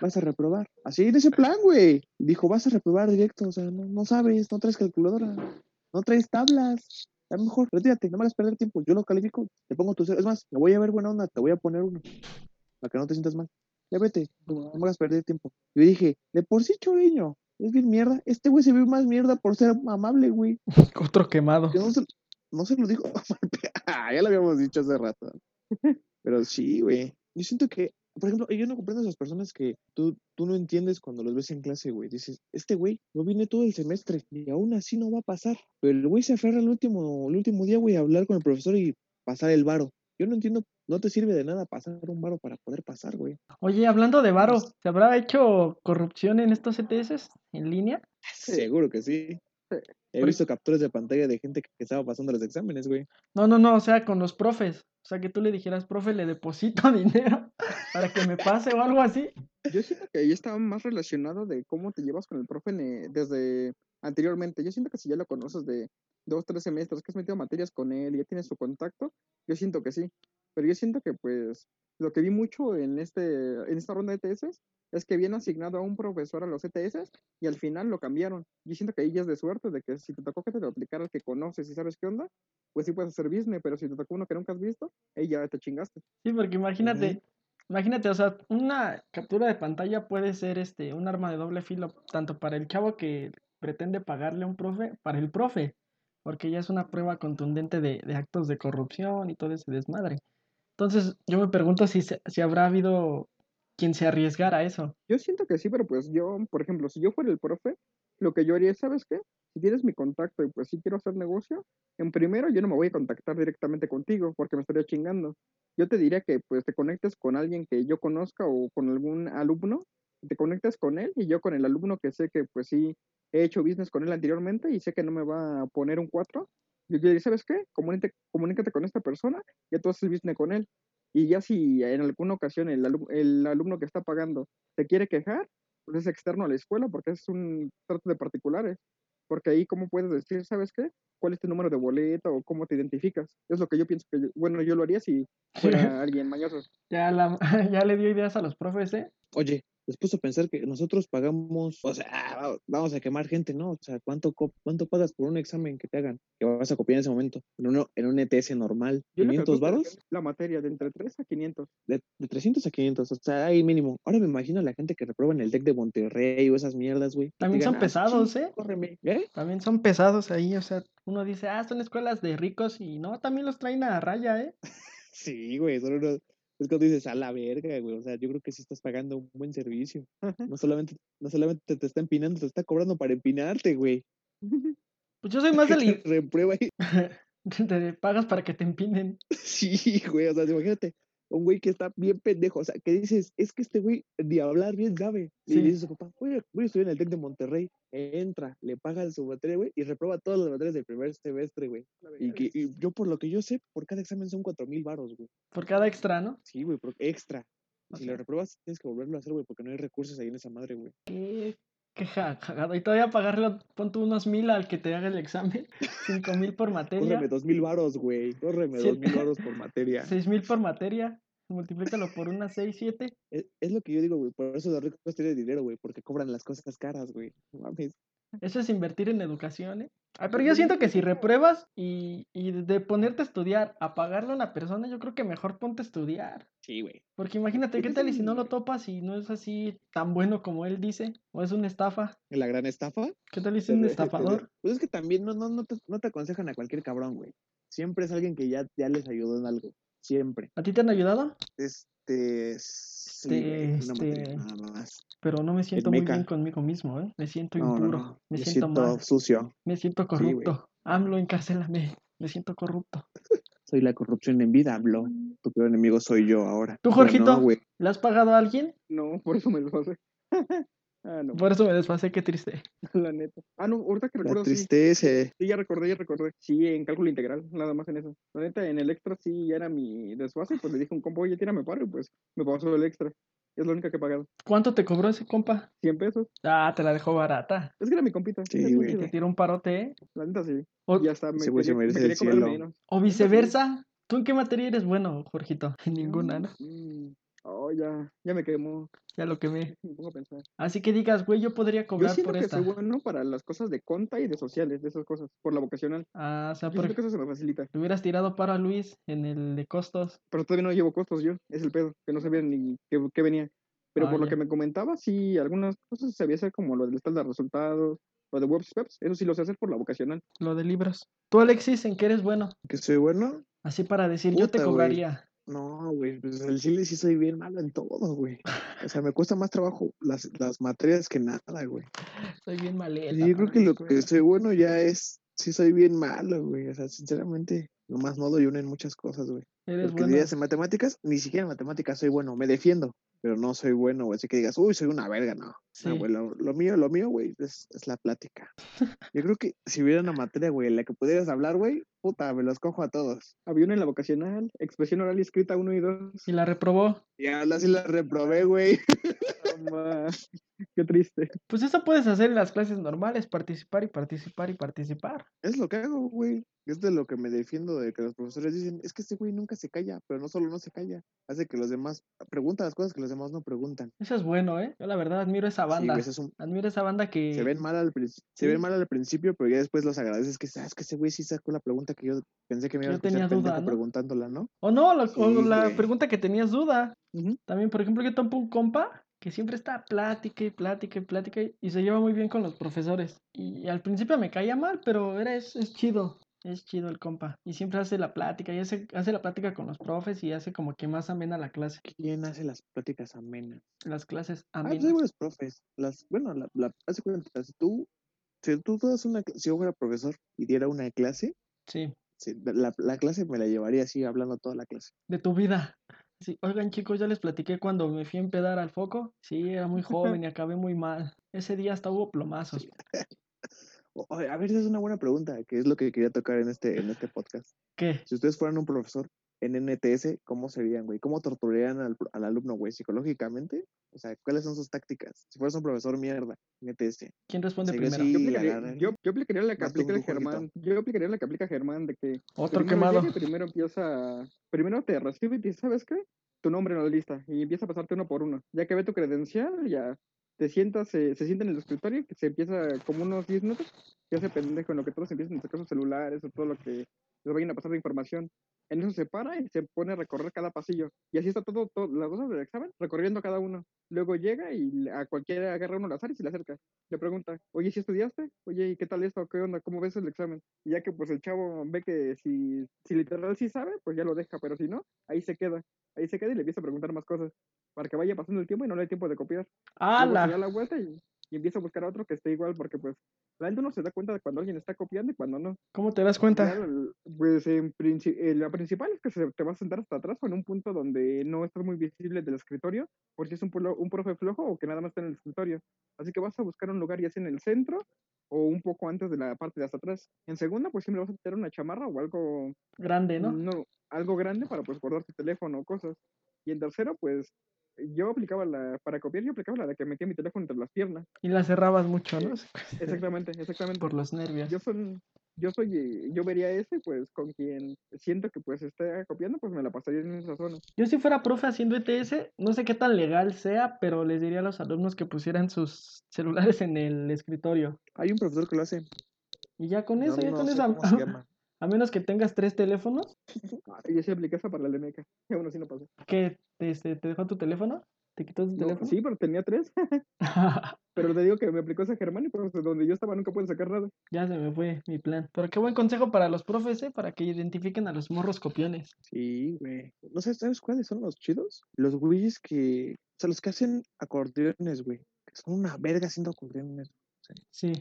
Vas a reprobar. Así, en ese plan, güey. Dijo, vas a reprobar directo, o sea, no, no sabes, no traes calculadora, no traes tablas. A lo mejor, retírate, no me hagas perder tiempo. Yo lo califico, te pongo tu cero. Es más, me voy a ver buena onda, te voy a poner uno, para que no te sientas mal. Ya vete, no me hagas perder tiempo. Yo dije, de por sí, choriño, es bien mierda. Este güey se ve más mierda por ser amable, güey. Otro quemado. Que no se, no se lo dijo. ya lo habíamos dicho hace rato. Pero sí, güey. Yo siento que, por ejemplo, yo no comprendo a esas personas que tú, tú no entiendes cuando los ves en clase, güey. Dices, este güey no viene todo el semestre y aún así no va a pasar. Pero el güey se aferra al último, el último día, güey, a hablar con el profesor y pasar el varo. Yo no entiendo, no te sirve de nada pasar un varo para poder pasar, güey. Oye, hablando de Varo, ¿se habrá hecho corrupción en estos ETS en línea? Seguro que sí. He visto capturas de pantalla de gente que estaba pasando los exámenes, güey. No, no, no, o sea, con los profes. O sea, que tú le dijeras, profe, le deposito dinero para que me pase o algo así. Yo siento que ahí estaba más relacionado de cómo te llevas con el profe desde anteriormente. Yo siento que si ya lo conoces de dos, tres semestres, que has metido materias con él y ya tienes su contacto, yo siento que sí. Pero yo siento que pues lo que vi mucho en este en esta ronda de ETS es que habían asignado a un profesor a los ETS y al final lo cambiaron. Yo siento que ahí ya es de suerte de que si te tocó que te lo aplicara al que conoces y sabes qué onda, pues sí puedes hacer business, pero si te tocó uno que nunca has visto, ahí ya te chingaste. Sí, porque imagínate, imagínate, o sea, una captura de pantalla puede ser este un arma de doble filo, tanto para el chavo que pretende pagarle a un profe, para el profe, porque ya es una prueba contundente de, de actos de corrupción y todo ese desmadre. Entonces, yo me pregunto si, si habrá habido quien se arriesgara a eso. Yo siento que sí, pero pues yo, por ejemplo, si yo fuera el profe, lo que yo haría es, ¿sabes qué? Si tienes mi contacto y pues si quiero hacer negocio, en primero yo no me voy a contactar directamente contigo porque me estaría chingando. Yo te diría que pues te conectes con alguien que yo conozca o con algún alumno, te conectes con él y yo con el alumno que sé que pues sí he hecho business con él anteriormente y sé que no me va a poner un 4. Yo diría, ¿sabes qué? Comunícate, comunícate con esta persona y tú haces business con él. Y ya si en alguna ocasión el, alum- el alumno que está pagando te quiere quejar, pues es externo a la escuela porque es un trato de particulares. Porque ahí, ¿cómo puedes decir, sabes qué? ¿Cuál es tu número de boleta o cómo te identificas? Es lo que yo pienso que, yo- bueno, yo lo haría si fuera alguien mañoso. Ya, la, ya le dio ideas a los profes, ¿eh? Oye, les puso a pensar que nosotros pagamos, o sea, va- vamos a quemar gente, ¿no? O sea, ¿cuánto, cuánto pagas por un examen que te hagan? Que vas a copiar en ese momento. En, uno, en un ETS normal, Yo le 500 calculo varos, La materia de entre 3 a 500. de, de 300 a 500, o sea, ahí mínimo. Ahora me imagino a la gente que reprueba en el TEC de Monterrey o esas mierdas, güey. También digan, son "Ah, pesados, ¿eh? Córreme. ¿Eh? También son pesados ahí, o sea, uno dice, ah, son escuelas de ricos y no, también los traen a raya, ¿eh? Sí, güey, son unos... Es cuando dices, a la verga, güey. O sea, yo creo que sí estás pagando un buen servicio. No solamente, no solamente te está empinando, te está cobrando para empinarte, güey. Pues yo soy más del... Reprueba ahí. Te pagas para que te empinen. Sí, güey, o sea, imagínate, un güey que está bien pendejo, o sea, que dices, es que este güey ni hablar bien sabe. Y le dice a su papá, voy a estudiar en el TEC de Monterrey, entra, le pagan su materia, güey, y reprueba todas las materias del primer semestre, güey. Y, que, y yo, por lo que yo sé, por cada examen son cuatro mil varos, güey. Por cada extra, ¿no? Sí, güey, por- extra. O Si lo repruebas, tienes que volverlo a hacer, güey, porque no hay recursos ahí en esa madre, güey. Qué, qué cagado. Y todavía pagarle, pon tú unos mil al que te haga el examen. Cinco mil por materia. Córreme dos mil varos, güey. Córreme dos mil varos por materia. Seis mil por materia. Multiplícalo por unas seis, siete. Es, es lo que yo digo, güey. Por eso los ricos tienen dinero, güey. Porque cobran las cosas caras, güey. No mames. Eso es invertir en educación, ¿eh? Ay, pero yo siento que si repruebas y, y de ponerte a estudiar a pagarle a una persona, yo creo que mejor ponte a estudiar. Sí, güey. Porque imagínate, ¿qué tal y si no lo topas y no es así tan bueno como él dice? ¿O es una estafa? La gran estafa. ¿Qué tal y es un estafador? Pues es que también no, no, no, te, no te aconsejan a cualquier cabrón, güey. Siempre es alguien que ya, ya les ayudó en algo. Siempre. ¿A ti te han ayudado? Este. Sí, Este, este- nada más. Pero no me siento muy bien conmigo mismo, ¿eh? Me siento No, impuro. no. Me Me siento siento mal. sucio. Me siento Sí, corrupto. AMLO, encarcélame. Me siento corrupto. Soy la corrupción en vida, bro. Tu peor enemigo soy yo ahora. ¿Tú, Jorgito? ¿Le has pagado a alguien? No, por eso me desfasé. ah, no, Por eso me desfasé, qué triste. la neta. Ah, no, ahorita que La recuerdo, sí. tristeza. Sí, ya recordé, ya recordé. Sí, en cálculo integral, nada más en eso. La neta, en el extra sí ya era mi desfase, pues le dije a un compa, oye, tírame paro, y pues me pasó el extra. Es la única que he pagado. ¿Cuánto te cobró ese compa? 100 pesos. Ah, te la dejó barata. Es que era mi compita. Sí, güey. Te tiró un parote, ¿eh? La neta sí. O, Y hasta me quería, quería el cielo. menos. o viceversa. ¿Tú en qué materia eres bueno, Jorgito? En ninguna, ¿no? Mm, Oh, ya, ya me quemó. Ya lo quemé. Me pongo a pensar. Así que digas, güey, yo podría Yo cobrar siento por que esta. soy bueno para las cosas de conta y de sociales, de esas cosas, por la vocacional. Ah, o sea, Yo por... que eso se me facilita. le hubieras tirado paro a Luis en el de costos. Pero todavía no llevo costos yo, es el pedo, que no sabía ni qué, qué venía. Pero Ah, por lo ya. que me comentaba, sí, algunas cosas sabía hacer como lo del estado de resultados, lo de web steps, eso sí lo sé hacer por la vocacional. Lo de libros. Tú, Alexis, ¿en qué eres bueno? ¿Que soy bueno? Así para decir, yo te Puta, güey. No, güey, pues el chile sí soy bien malo en todo, güey. O sea, me cuesta más trabajo las, las materias que nada, güey. Soy bien maleta. Yo creo que lo que escuela. soy bueno ya es, sí soy bien malo, güey. O sea, sinceramente, nomás no doy una en muchas cosas, güey. Eres Porque bueno. dirías en matemáticas, ni siquiera en matemáticas soy bueno, me defiendo, pero no soy bueno, güey. Así que digas, uy, soy una verga, no. Sí. No, güey, lo, lo mío, lo mío, güey, es, es la plática. Yo creo que si hubiera una materia, güey, en la que pudieras hablar, güey, puta, me los cojo a todos. Había una en la vocacional, expresión oral y escrita 1 y 2. Y la reprobó. Y ahora sí la reprobé, güey. Qué triste. Pues eso puedes hacer en las clases normales, participar y participar y participar. Es lo que hago, güey. Es de lo que me defiendo de que los profesores dicen, es que este güey nunca se calla, pero no solo no se calla, hace que los demás pregunta las cosas que los demás no preguntan. Eso es bueno, ¿eh? Yo la verdad admiro esa banda. es un- Admiro esa banda que... se ven mal al principio, se ven mal al principio, pero ya después los agradeces que sabes que ese güey sí sacó la pregunta que yo pensé que me iba a Yo tenía escuchar duda, preguntándola, ¿no? O no, lo- o la güey. pregunta que tenías duda. También, por ejemplo, yo topo un compa que siempre está plática y plática y plática y- y se lleva muy bien con los profesores. Y al principio me caía mal, pero era, es, es chido. Es chido el compa. Y siempre hace la plática y hace, hace la plática con los profes y hace como que más amena la clase. ¿Quién hace las pláticas amenas? Las clases Ah, pues hay amenas. buenos profes. Las, bueno, la, la, haz de cuenta, si tú, si tú das una, si yo fuera profesor y diera una clase, Sí, sí, la, la clase me la llevaría así hablando toda la clase. de tu vida. Sí, oigan chicos, ya les platiqué cuando me fui a empedar al foco. Sí, era muy joven y acabé muy mal. Ese día hasta hubo plomazos. A ver, esa es una buena pregunta, que es lo que quería tocar en este, en este podcast. ¿Qué? Si ustedes fueran un profesor en NTS, ¿cómo serían, güey? ¿Cómo torturarían al, al alumno, güey? ¿Psicológicamente? O sea, ¿cuáles son sus tácticas? Si fueras un profesor mierda NTS. ¿Quién responde primero? sí. Yo aplicaría, yo, yo aplicaría la que aplica el. Germán. Yo aplicaría la que aplica Germán de que Otro primero quemado. primero empieza, primero te recibe y te dice, ¿sabes qué? Tu nombre en la lista y empieza a pasarte uno por uno. Ya que ve tu credencial, ya te sientas, se, se sienta en el escritorio, que se empieza como unos 10 minutos, y hace pendejo en lo que todos empiezan a sacar sus celulares o todo lo que les vayan a pasar de información. En eso se para y se pone a recorrer cada pasillo. Y así está todo, todo las cosas del examen, recorriendo cada uno. Luego llega y a cualquiera agarra uno al azar y se le acerca. Le pregunta, oye, ¿si estudiaste? Oye, ¿y qué tal esto? ¿Qué onda? ¿Cómo ves el examen? Y ya que pues el chavo ve que si, si literal sí sabe, pues ya lo deja, pero si no, ahí se queda. Ahí se queda y le empieza a preguntar más cosas. Para que vaya pasando el tiempo y no le dé tiempo de copiar. Luego se da ¡Hala! la vuelta y, y empieza a buscar otro que esté igual, porque pues la gente no se da cuenta de cuando alguien está copiando y cuando no. ¿Cómo te das cuenta? Pues en princi- eh, la principal es que se, te vas a sentar hasta atrás o en un punto donde no estás muy visible del escritorio, por si es un, un profe flojo o que nada más está en el escritorio. Así que vas a buscar un lugar ya sea en el centro o un poco antes de la parte de hasta atrás. En segunda, pues siempre vas a tener una chamarra o algo Grande, ¿no? no, algo grande para pues guardar tu teléfono o cosas. Y en tercero, pues yo aplicaba la, para copiar, yo aplicaba la de que metía mi teléfono entre las piernas. Y la cerrabas mucho, ¿no? Exactamente, exactamente. Por los nervios. Yo son, yo soy, eh, yo vería ese, pues con quien siento que pues esté copiando, pues me la pasaría en esa zona. Yo si fuera profe haciendo ETS, no sé qué tan legal sea, pero les diría a los alumnos que pusieran sus celulares en el escritorio. Hay un profesor que lo hace. Y ya con No, eso, ya no con eso. a menos que tengas tres teléfonos, yo sí apliqué esa para la LMK. Aún así no pasó. ¿qué? ¿Te, este, te dejó tu teléfono? ¿Te quitó tu No, teléfono? sí, pero tenía tres. pero te digo que me aplicó esa Germán y de donde yo estaba nunca pude sacar nada. ya se me fue mi plan. Pero qué buen consejo para los profes, ¿eh? Para que identifiquen a los morros copiones. Sí, güey. No sé, ¿sabes cuáles son los chidos? Los güeyes que, o sea, los que hacen acordeones, güey. Que son una verga haciendo acordeones. Sí.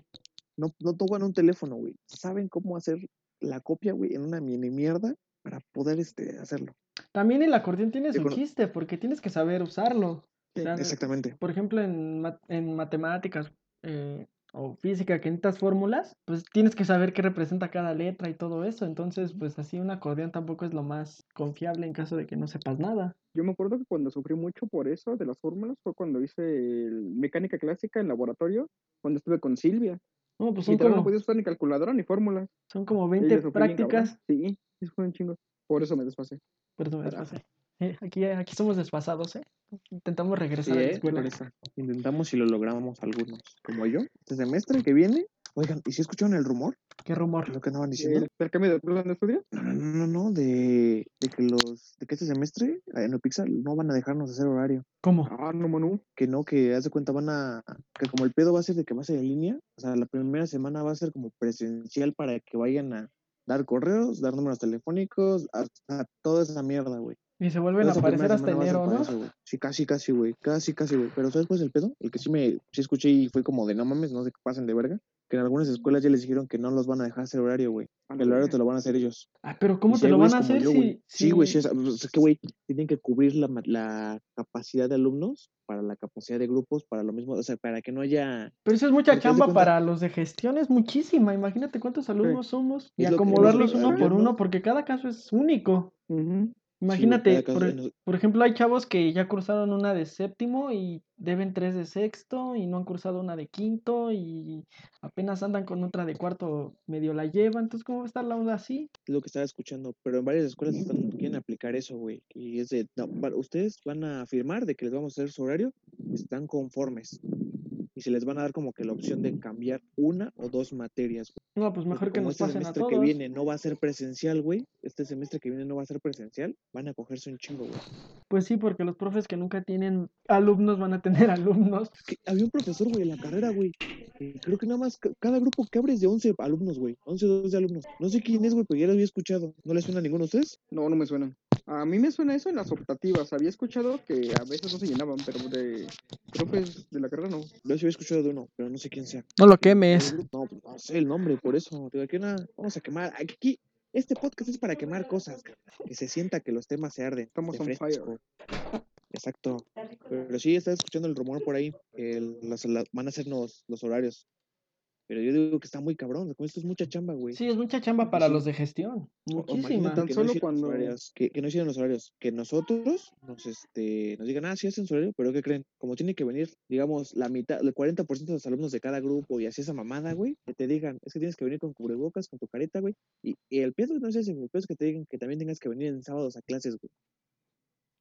No, no tocan un teléfono, güey. Saben cómo hacer la copia, güey, en una mini mierda para poder este, hacerlo. También el acordeón tiene su chiste, porque tienes que saber usarlo. O sea, Exactamente. por ejemplo, en, en matemáticas eh, o física que necesitas fórmulas, pues tienes que saber qué representa cada letra y todo eso. Entonces, pues así un acordeón tampoco es lo más confiable en caso de que no sepas nada. Yo me acuerdo que cuando sufrí mucho por eso de las fórmulas fue cuando hice el mecánica clásica en laboratorio, cuando estuve con Silvia. No, pues son no como, podía usar ni calculadora ni fórmulas. son como Y 20 le sufrí bien cabrón. prácticas. Sí, fue un chingo. Por eso me desfasé. Por eso me desfasé. Eh, aquí, aquí somos desfasados, ¿eh? Intentamos Sí, regresar a la ¿eh? escuela. Intentamos y lo logramos algunos. Como yo, este semestre que viene. Oigan, ¿y si escucharon el rumor? ¿Qué rumor? Lo que andaban diciendo. ¿El, el cambio de plan de estudio? No, no, no, no, de, de que los, de que este semestre en el Pixar no van a dejarnos hacer horario. ¿Cómo? Ah, no, Manu. Que no, que haz de cuenta van a, que como el pedo va a ser de que va a ser en línea, o sea, la primera semana va a ser como presencial para que vayan a dar correos, dar números telefónicos, hasta toda esa mierda, güey. Y se vuelven a aparecer hasta enero, ¿no? eso, sí, casi, casi, güey. Casi, casi, güey. Pero ¿sabes cuál es el pedo? El que sí me sí escuché y fue como de no mames, no sé qué pasen de verga. Que en algunas escuelas ya les dijeron que no los van a dejar hacer horario, güey. El horario te lo van a hacer ellos. Ah, pero ¿cómo si te lo van a hacer yo, si. Sí, güey, sí, o sea, pues, es que, güey, tienen que cubrir la, capacidad de alumnos para la capacidad de grupos, para lo mismo, o sea, para que no haya... Pero eso es mucha chamba para los de gestión, es muchísima. Imagínate cuántos alumnos somos y acomodarlos uno por uno, porque cada caso es único. Ujú. Imagínate, caso por, de nos- por ejemplo, hay chavos que ya cursaron una de séptimo y deben tres de sexto y no han cursado una de quinto y apenas andan con otra de cuarto, medio la llevan. Entonces, ¿cómo va a estar la onda así? lo que estaba escuchando, pero en varias escuelas están, quieren aplicar eso, güey. Y es de, no, ustedes van a afirmar de que les vamos a hacer su horario, están conformes. Y se les van a dar como que la opción de cambiar una o dos materias. güey. No, pues mejor Porque que nos este pasen a semestre todos. que viene no va a ser presencial, güey. Este semestre que viene no va a ser presencial, van a cogerse un chingo, güey. Pues sí, porque los profes que nunca tienen alumnos van a tener alumnos. que había un profesor, güey, en la carrera, güey. Creo que nada más ca- cada grupo que abres de 11 alumnos, güey. 11 o 12 alumnos. No sé quién es, güey, pero ya lo había escuchado. ¿No le suena a ninguno de ustedes? No, no me suena. A mí me suena eso en las optativas. Había escuchado que a veces no se llenaban, pero de profes de la carrera no. Yo sí había escuchado de uno, pero no sé quién sea. No lo ¿Cada quemes. No, pues no sé el nombre, por eso. Digo, aquí nada, vamos a quemar. Aquí, este podcast es para quemar cosas. Que se sienta que los temas se arden. Estamos on fire. Exacto. Pero sí, estaba escuchando el rumor por ahí. Que el- las- la- van a hacernos los horarios. Pero yo digo que está muy cabrón. Como esto es mucha chamba, güey. Sí, es mucha chamba para Sí. los de gestión. O- o Muchísima. imagínate Tan que solo no hicieron los cuando- horarios, que, que no hicieron los horarios, que nosotros nos, este, nos digan, ah, sí hacen su horario, pero ¿qué creen? Como tiene que venir, digamos, la mitad, el 40% de los alumnos de cada grupo y así esa mamada, güey, que te digan, es que tienes que venir con cubrebocas, con tu careta, güey, y, y el pedo no es ese, el pedo es que te digan que también tengas que venir en sábados a clases, güey.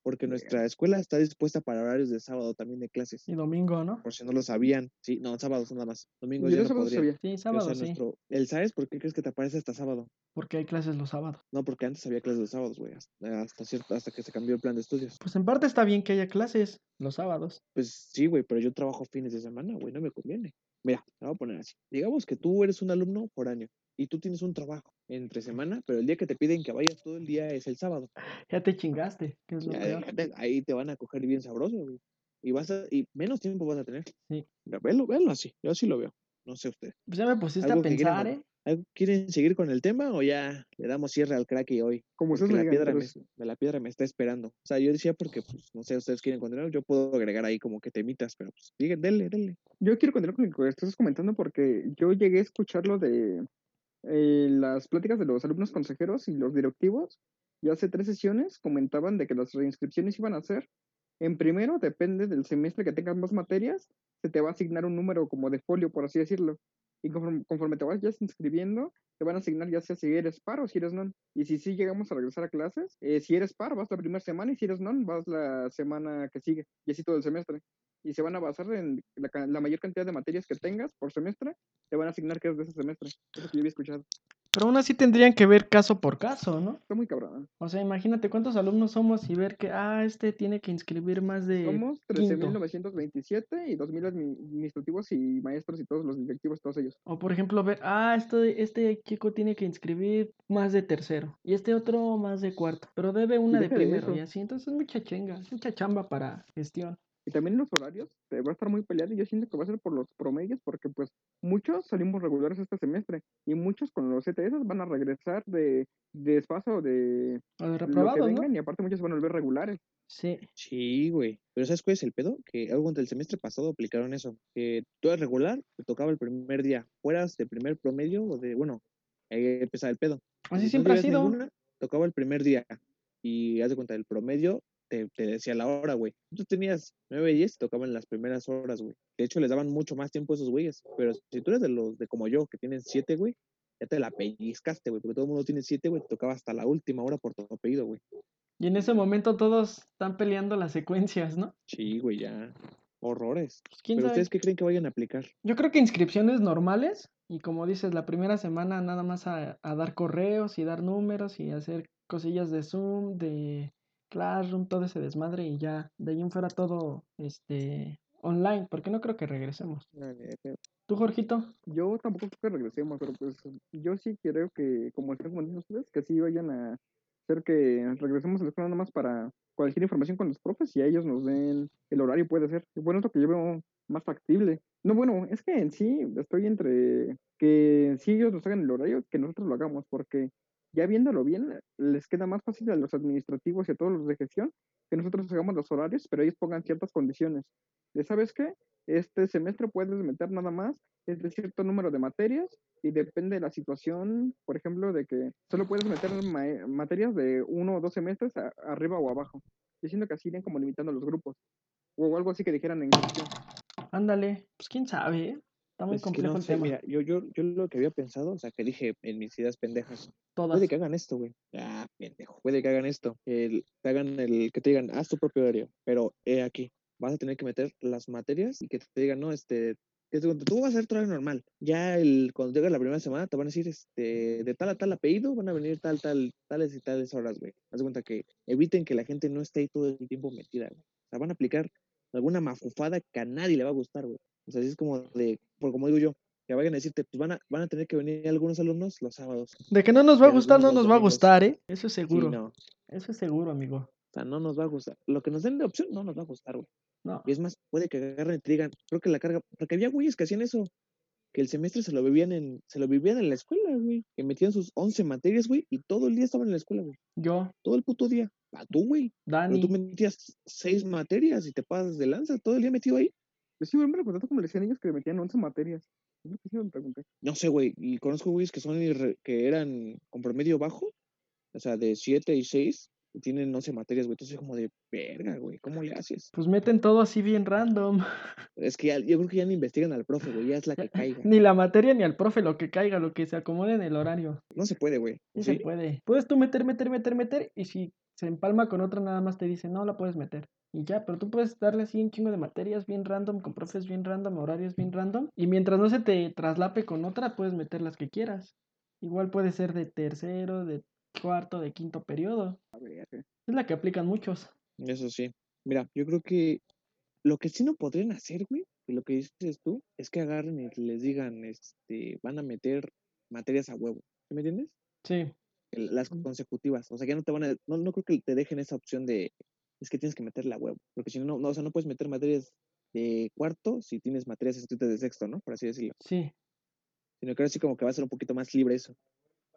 Porque nuestra escuela está dispuesta para horarios de sábado también de clases. Y domingo, ¿no? Por si no lo sabían. Sí, no, sábados nada más. Domingos Yo ya no sábado podrían. sabía. Sí, o sábado sea, sí. nuestro, el sabes por qué crees que te aparece hasta sábado. Porque hay clases los sábados. No, porque antes había clases los sábados, güey, hasta, hasta cierto, hasta que se cambió el plan de estudios. Pues en parte está bien que haya clases los sábados. Pues sí, güey, pero yo trabajo fines de semana, güey, no me conviene. Mira, te voy a poner así. Digamos que tú eres un alumno por año y tú tienes un trabajo entre semana, pero el día que te piden que vayas todo el día es el sábado. Ya te chingaste, que es lo Ya, peor. ahí te van a coger bien sabroso, güey. Y vas a, y menos tiempo vas a tener. Sí. Ya, Velo, velo así, yo así lo veo. No sé usted. Pues ya me pusiste a Algo pensar. ¿eh? ¿Algo- ¿Quieren seguir con el tema o ya le damos cierre al crack y hoy? Como ustedes la piedra me, la piedra me está esperando. O sea, yo decía porque, pues, no sé, ustedes quieren continuar, yo puedo agregar ahí como que temitas, pero pues, digan, denle, denle. Yo quiero continuar con lo que estás comentando porque yo llegué a escuchar lo de eh, las pláticas de los alumnos consejeros y los directivos. Y hace tres sesiones comentaban de que las reinscripciones iban a ser, en primero, depende del semestre que tengas más materias, se te va a asignar un número como de folio, por así decirlo. Y conforme, conforme te vayas inscribiendo, te van a asignar ya sea si eres par o si eres non. Y si sí llegamos a regresar a clases, eh, si eres par vas la primera semana y si eres non vas la semana que sigue. Y así todo el semestre y se van a basar en la, la mayor cantidad de materias que tengas por semestre, te van a asignar que es de ese semestre. Es lo que yo había escuchado. Pero aún así tendrían que ver caso por caso, ¿no? Está muy cabrón. O sea, imagínate cuántos alumnos somos y ver que, ah, este tiene que inscribir más de... Somos quinto. 13.927 y 2.000 administrativos y maestros y todos los directivos, todos ellos. O por ejemplo, ver, ah, este, este chico tiene que inscribir más de tercero y este otro más de cuarto, pero debe una de primero y así. Entonces es mucha chenga, es mucha chamba para gestión. Y también los horarios eh, va a estar muy peleado y yo siento que va a ser por los promedios porque pues muchos salimos regulares este semestre y muchos con los ETS van a regresar de, de desfase o de O de lo que reprobados, ¿no? vengan y aparte muchos van a volver regulares. Sí. Sí, güey. Pero ¿sabes cuál es el pedo? Que algo del semestre pasado aplicaron eso. Que tú eras regular, te tocaba el primer día. Fueras de primer promedio o de, bueno, ahí empezaba el pedo. Así Si siempre ha sido. ninguna, tocaba el primer día. Y haz de cuenta, el promedio te, te decía la hora, güey. Tú tenías 9 y 10, tocaban las primeras horas, güey. De hecho, les daban mucho más tiempo a esos güeyes. Pero si tú eres de los de como yo, que tienen 7, güey, ya te la pellizcaste, güey. Porque todo el mundo tiene 7, güey. Te tocaba hasta la última hora por tu apellido, güey. Y en ese momento todos están peleando las secuencias, ¿no? Sí, güey, ya. Horrores. Pues, ¿Quién Pero sabe? ustedes qué creen que vayan a aplicar? Yo creo que inscripciones normales y como dices, la primera semana nada más a, a dar correos y dar números y hacer cosillas de Zoom, de Classroom, todo ese desmadre y ya de ahí en fuera todo este online, porque no creo que regresemos. ¿Tú, Jorgito? Yo tampoco creo que regresemos, pero pues yo sí creo que, como están comentando ustedes, que sí vayan a hacer que regresemos a la escuela nada más para cualquier información con los profes y a ellos nos den el horario, puede ser. Bueno, es lo que yo veo más factible. No, bueno, es que en sí estoy entre que si ellos nos hagan el horario, que nosotros lo hagamos, porque ya viéndolo bien, les queda más fácil a los administrativos y a todos los de gestión que nosotros hagamos los horarios, pero ellos pongan ciertas condiciones. De, ¿sabes qué? Este semestre puedes meter nada más es de cierto número de materias y depende de la situación, por ejemplo, de que solo puedes meter ma- materias de uno o dos semestres arriba o abajo. Yo siento que así irían como limitando los grupos. O algo así que dijeran en gestión. Ándale, pues quién sabe, ¿eh? Está muy complejo no el sé, tema. mira, yo, yo, yo lo que había pensado, o sea, que dije en mis ideas pendejas, Todas. puede que hagan esto, güey. Ah, pendejo, puede que hagan esto. El, que hagan el, que te digan, haz tu propio horario, pero he aquí, vas a tener que meter las materias y que te digan, no, este, tú vas a hacer tu horario normal. Ya el, cuando llegue la primera semana te van a decir, este, de tal a tal apellido van a venir tal, tal, tales y tales horas, güey. Haz de cuenta que eviten que la gente no esté ahí todo el tiempo metida, güey. O sea, van a aplicar alguna mafufada que a nadie le va a gustar, güey. O sea, así es como de, por como digo yo, que vayan a decirte, pues van a, van a tener que venir algunos alumnos los sábados. De que no nos va a gustar, no nos va a gustar, ¿eh? Eso es Sí, seguro. no. Eso es seguro, amigo. O sea, no nos va a gustar. Lo que nos den de opción no nos va a gustar, güey. No. Y es más, puede que agarren y te digan, creo que la carga, porque había güeyes que hacían eso, que el semestre se lo vivían en, se lo vivían en la escuela, güey. Que metían sus 11 materias, güey, y todo el día estaban en la escuela, güey. Yo, Todo el puto día. A tú, güey. Pero Dani. tú metías seis materias y te pasas de lanza todo el día metido ahí. Yo sí me pregunté como le decían ellos que metían 11 materias. Es lo que me pregunté. No sé, güey. Y conozco güeyes que son irre- que eran con promedio bajo, o sea, de 7 y 6, y tienen 11 materias, güey. Entonces, como de verga, güey. ¿Cómo le haces? Pues meten todo así bien random. Es que ya- yo creo que ya no investigan al profe, güey. Ya es la que caiga. Ni la materia ni al profe, lo que caiga, lo que se acomode en el horario. No se puede, güey. ¿Sí? se puede. Puedes tú meter, meter, meter, meter, y si se empalma con otra, nada más te dice, no la puedes meter. Y ya, pero tú puedes darle así un chingo de materias bien random, con profes bien random, horarios bien random. Y mientras no se te traslape con otra, puedes meter las que quieras. Igual puede ser de tercero, de cuarto, de quinto periodo. Es la que aplican muchos. Eso sí. Mira, yo creo que lo que sí no podrían hacer, güey, y lo que dices tú, es que agarren y les digan, este, van a meter materias a huevo. ¿Sí ¿Me entiendes? Sí. Las consecutivas. O sea, ya no te van a, no, no creo que te dejen esa opción de, es que tienes que meterla a huevo. Porque si no, no, o sea, no puedes meter materias de cuarto si tienes materias escritas de sexto, ¿no? Por así decirlo. Sí. Sino que ahora sí como que va a ser un poquito más libre eso.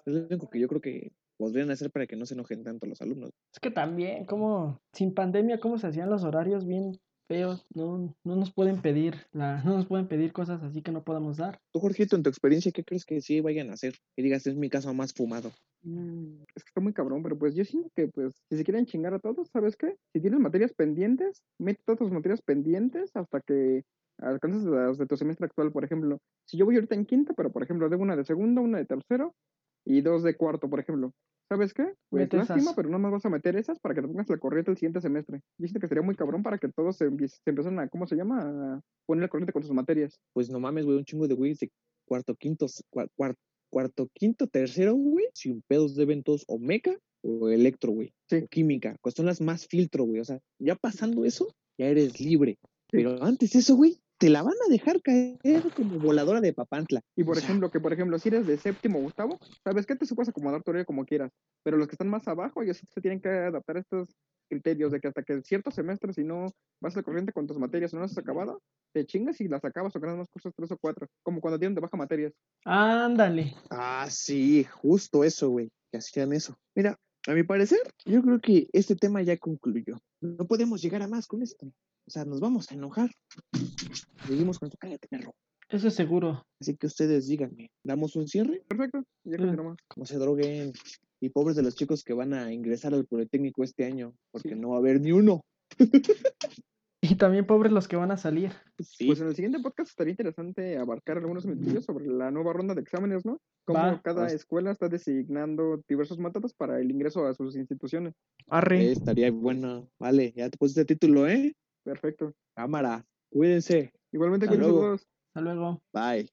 Es lo único que yo creo que podrían hacer para que no se enojen tanto los alumnos. Es que también, como sin pandemia, cómo se hacían los horarios bien feos. No, no nos pueden pedir, la, no nos pueden pedir cosas así que no podamos dar. Tú, Jorgito, en tu experiencia, ¿qué crees que sí vayan a hacer? Que digas, es mi caso más fumado. Mm, Es que está muy cabrón, pero pues yo siento que pues si se quieren chingar a todos, ¿sabes qué? Si tienes materias pendientes, mete todas tus materias pendientes hasta que alcances las de tu semestre actual, por ejemplo. Si yo voy ahorita en quinta, pero por ejemplo, debo una de segundo, una de tercero y dos de cuarto, por ejemplo. ¿Sabes qué? Pues Mete lástima, esas. pero no más vas a meter esas para que te pongas la corriente el siguiente semestre. Yo siento que sería muy cabrón para que todos se, se empiecen a, ¿cómo se llama? A poner la corriente con sus materias. Pues no mames, güey, un chingo de güeyes de cuarto, quinto, cua- cuarto, quinto, tercero, güey, sin pedos deben todos o meca o electro, güey. Sí. O química, pues son las más filtro, güey. O sea, ya pasando eso, ya eres libre. Sí. Pero antes eso, güey, te la van a dejar caer como voladora de papantla. Y por O sea, ejemplo, que por ejemplo, si eres de séptimo o octavo, ¿sabes qué? Te puedes acomodar tu como quieras. Pero los que están más abajo, ellos sí se tienen que adaptar a estos criterios de que hasta que ciertos semestres, si no vas al corriente con tus materias o no las has acabado, te chingas y las acabas o ganas más cursos tres o cuatro. Como cuando tienen de baja materias. Ándale. Ah, sí, justo eso, güey, que hacían eso. Mira, a mi parecer, yo creo que este tema ya concluyó. No podemos llegar a más con esto. O sea, nos vamos a enojar. Seguimos con tu cállate, perro. Eso es seguro. Así que ustedes díganme, ¿damos un cierre? Perfecto, ya Mm. continuamos. No se droguen. Y pobres de los chicos que van a ingresar al Politécnico este año, porque Sí. no va a haber ni uno. Y también pobres los que van a salir. Sí, Pues en el siguiente podcast estaría interesante abarcar algunos minutillos sobre la nueva ronda de exámenes, ¿no? Cómo Va. cada Pues- escuela está designando diversos métodos para el ingreso a sus instituciones. Arre. eh, estaría bueno. Vale, ya te pusiste título, ¿eh? Perfecto. Cámara, cuídense. Igualmente, Hasta cuídense luego. todos. Hasta luego. Bye.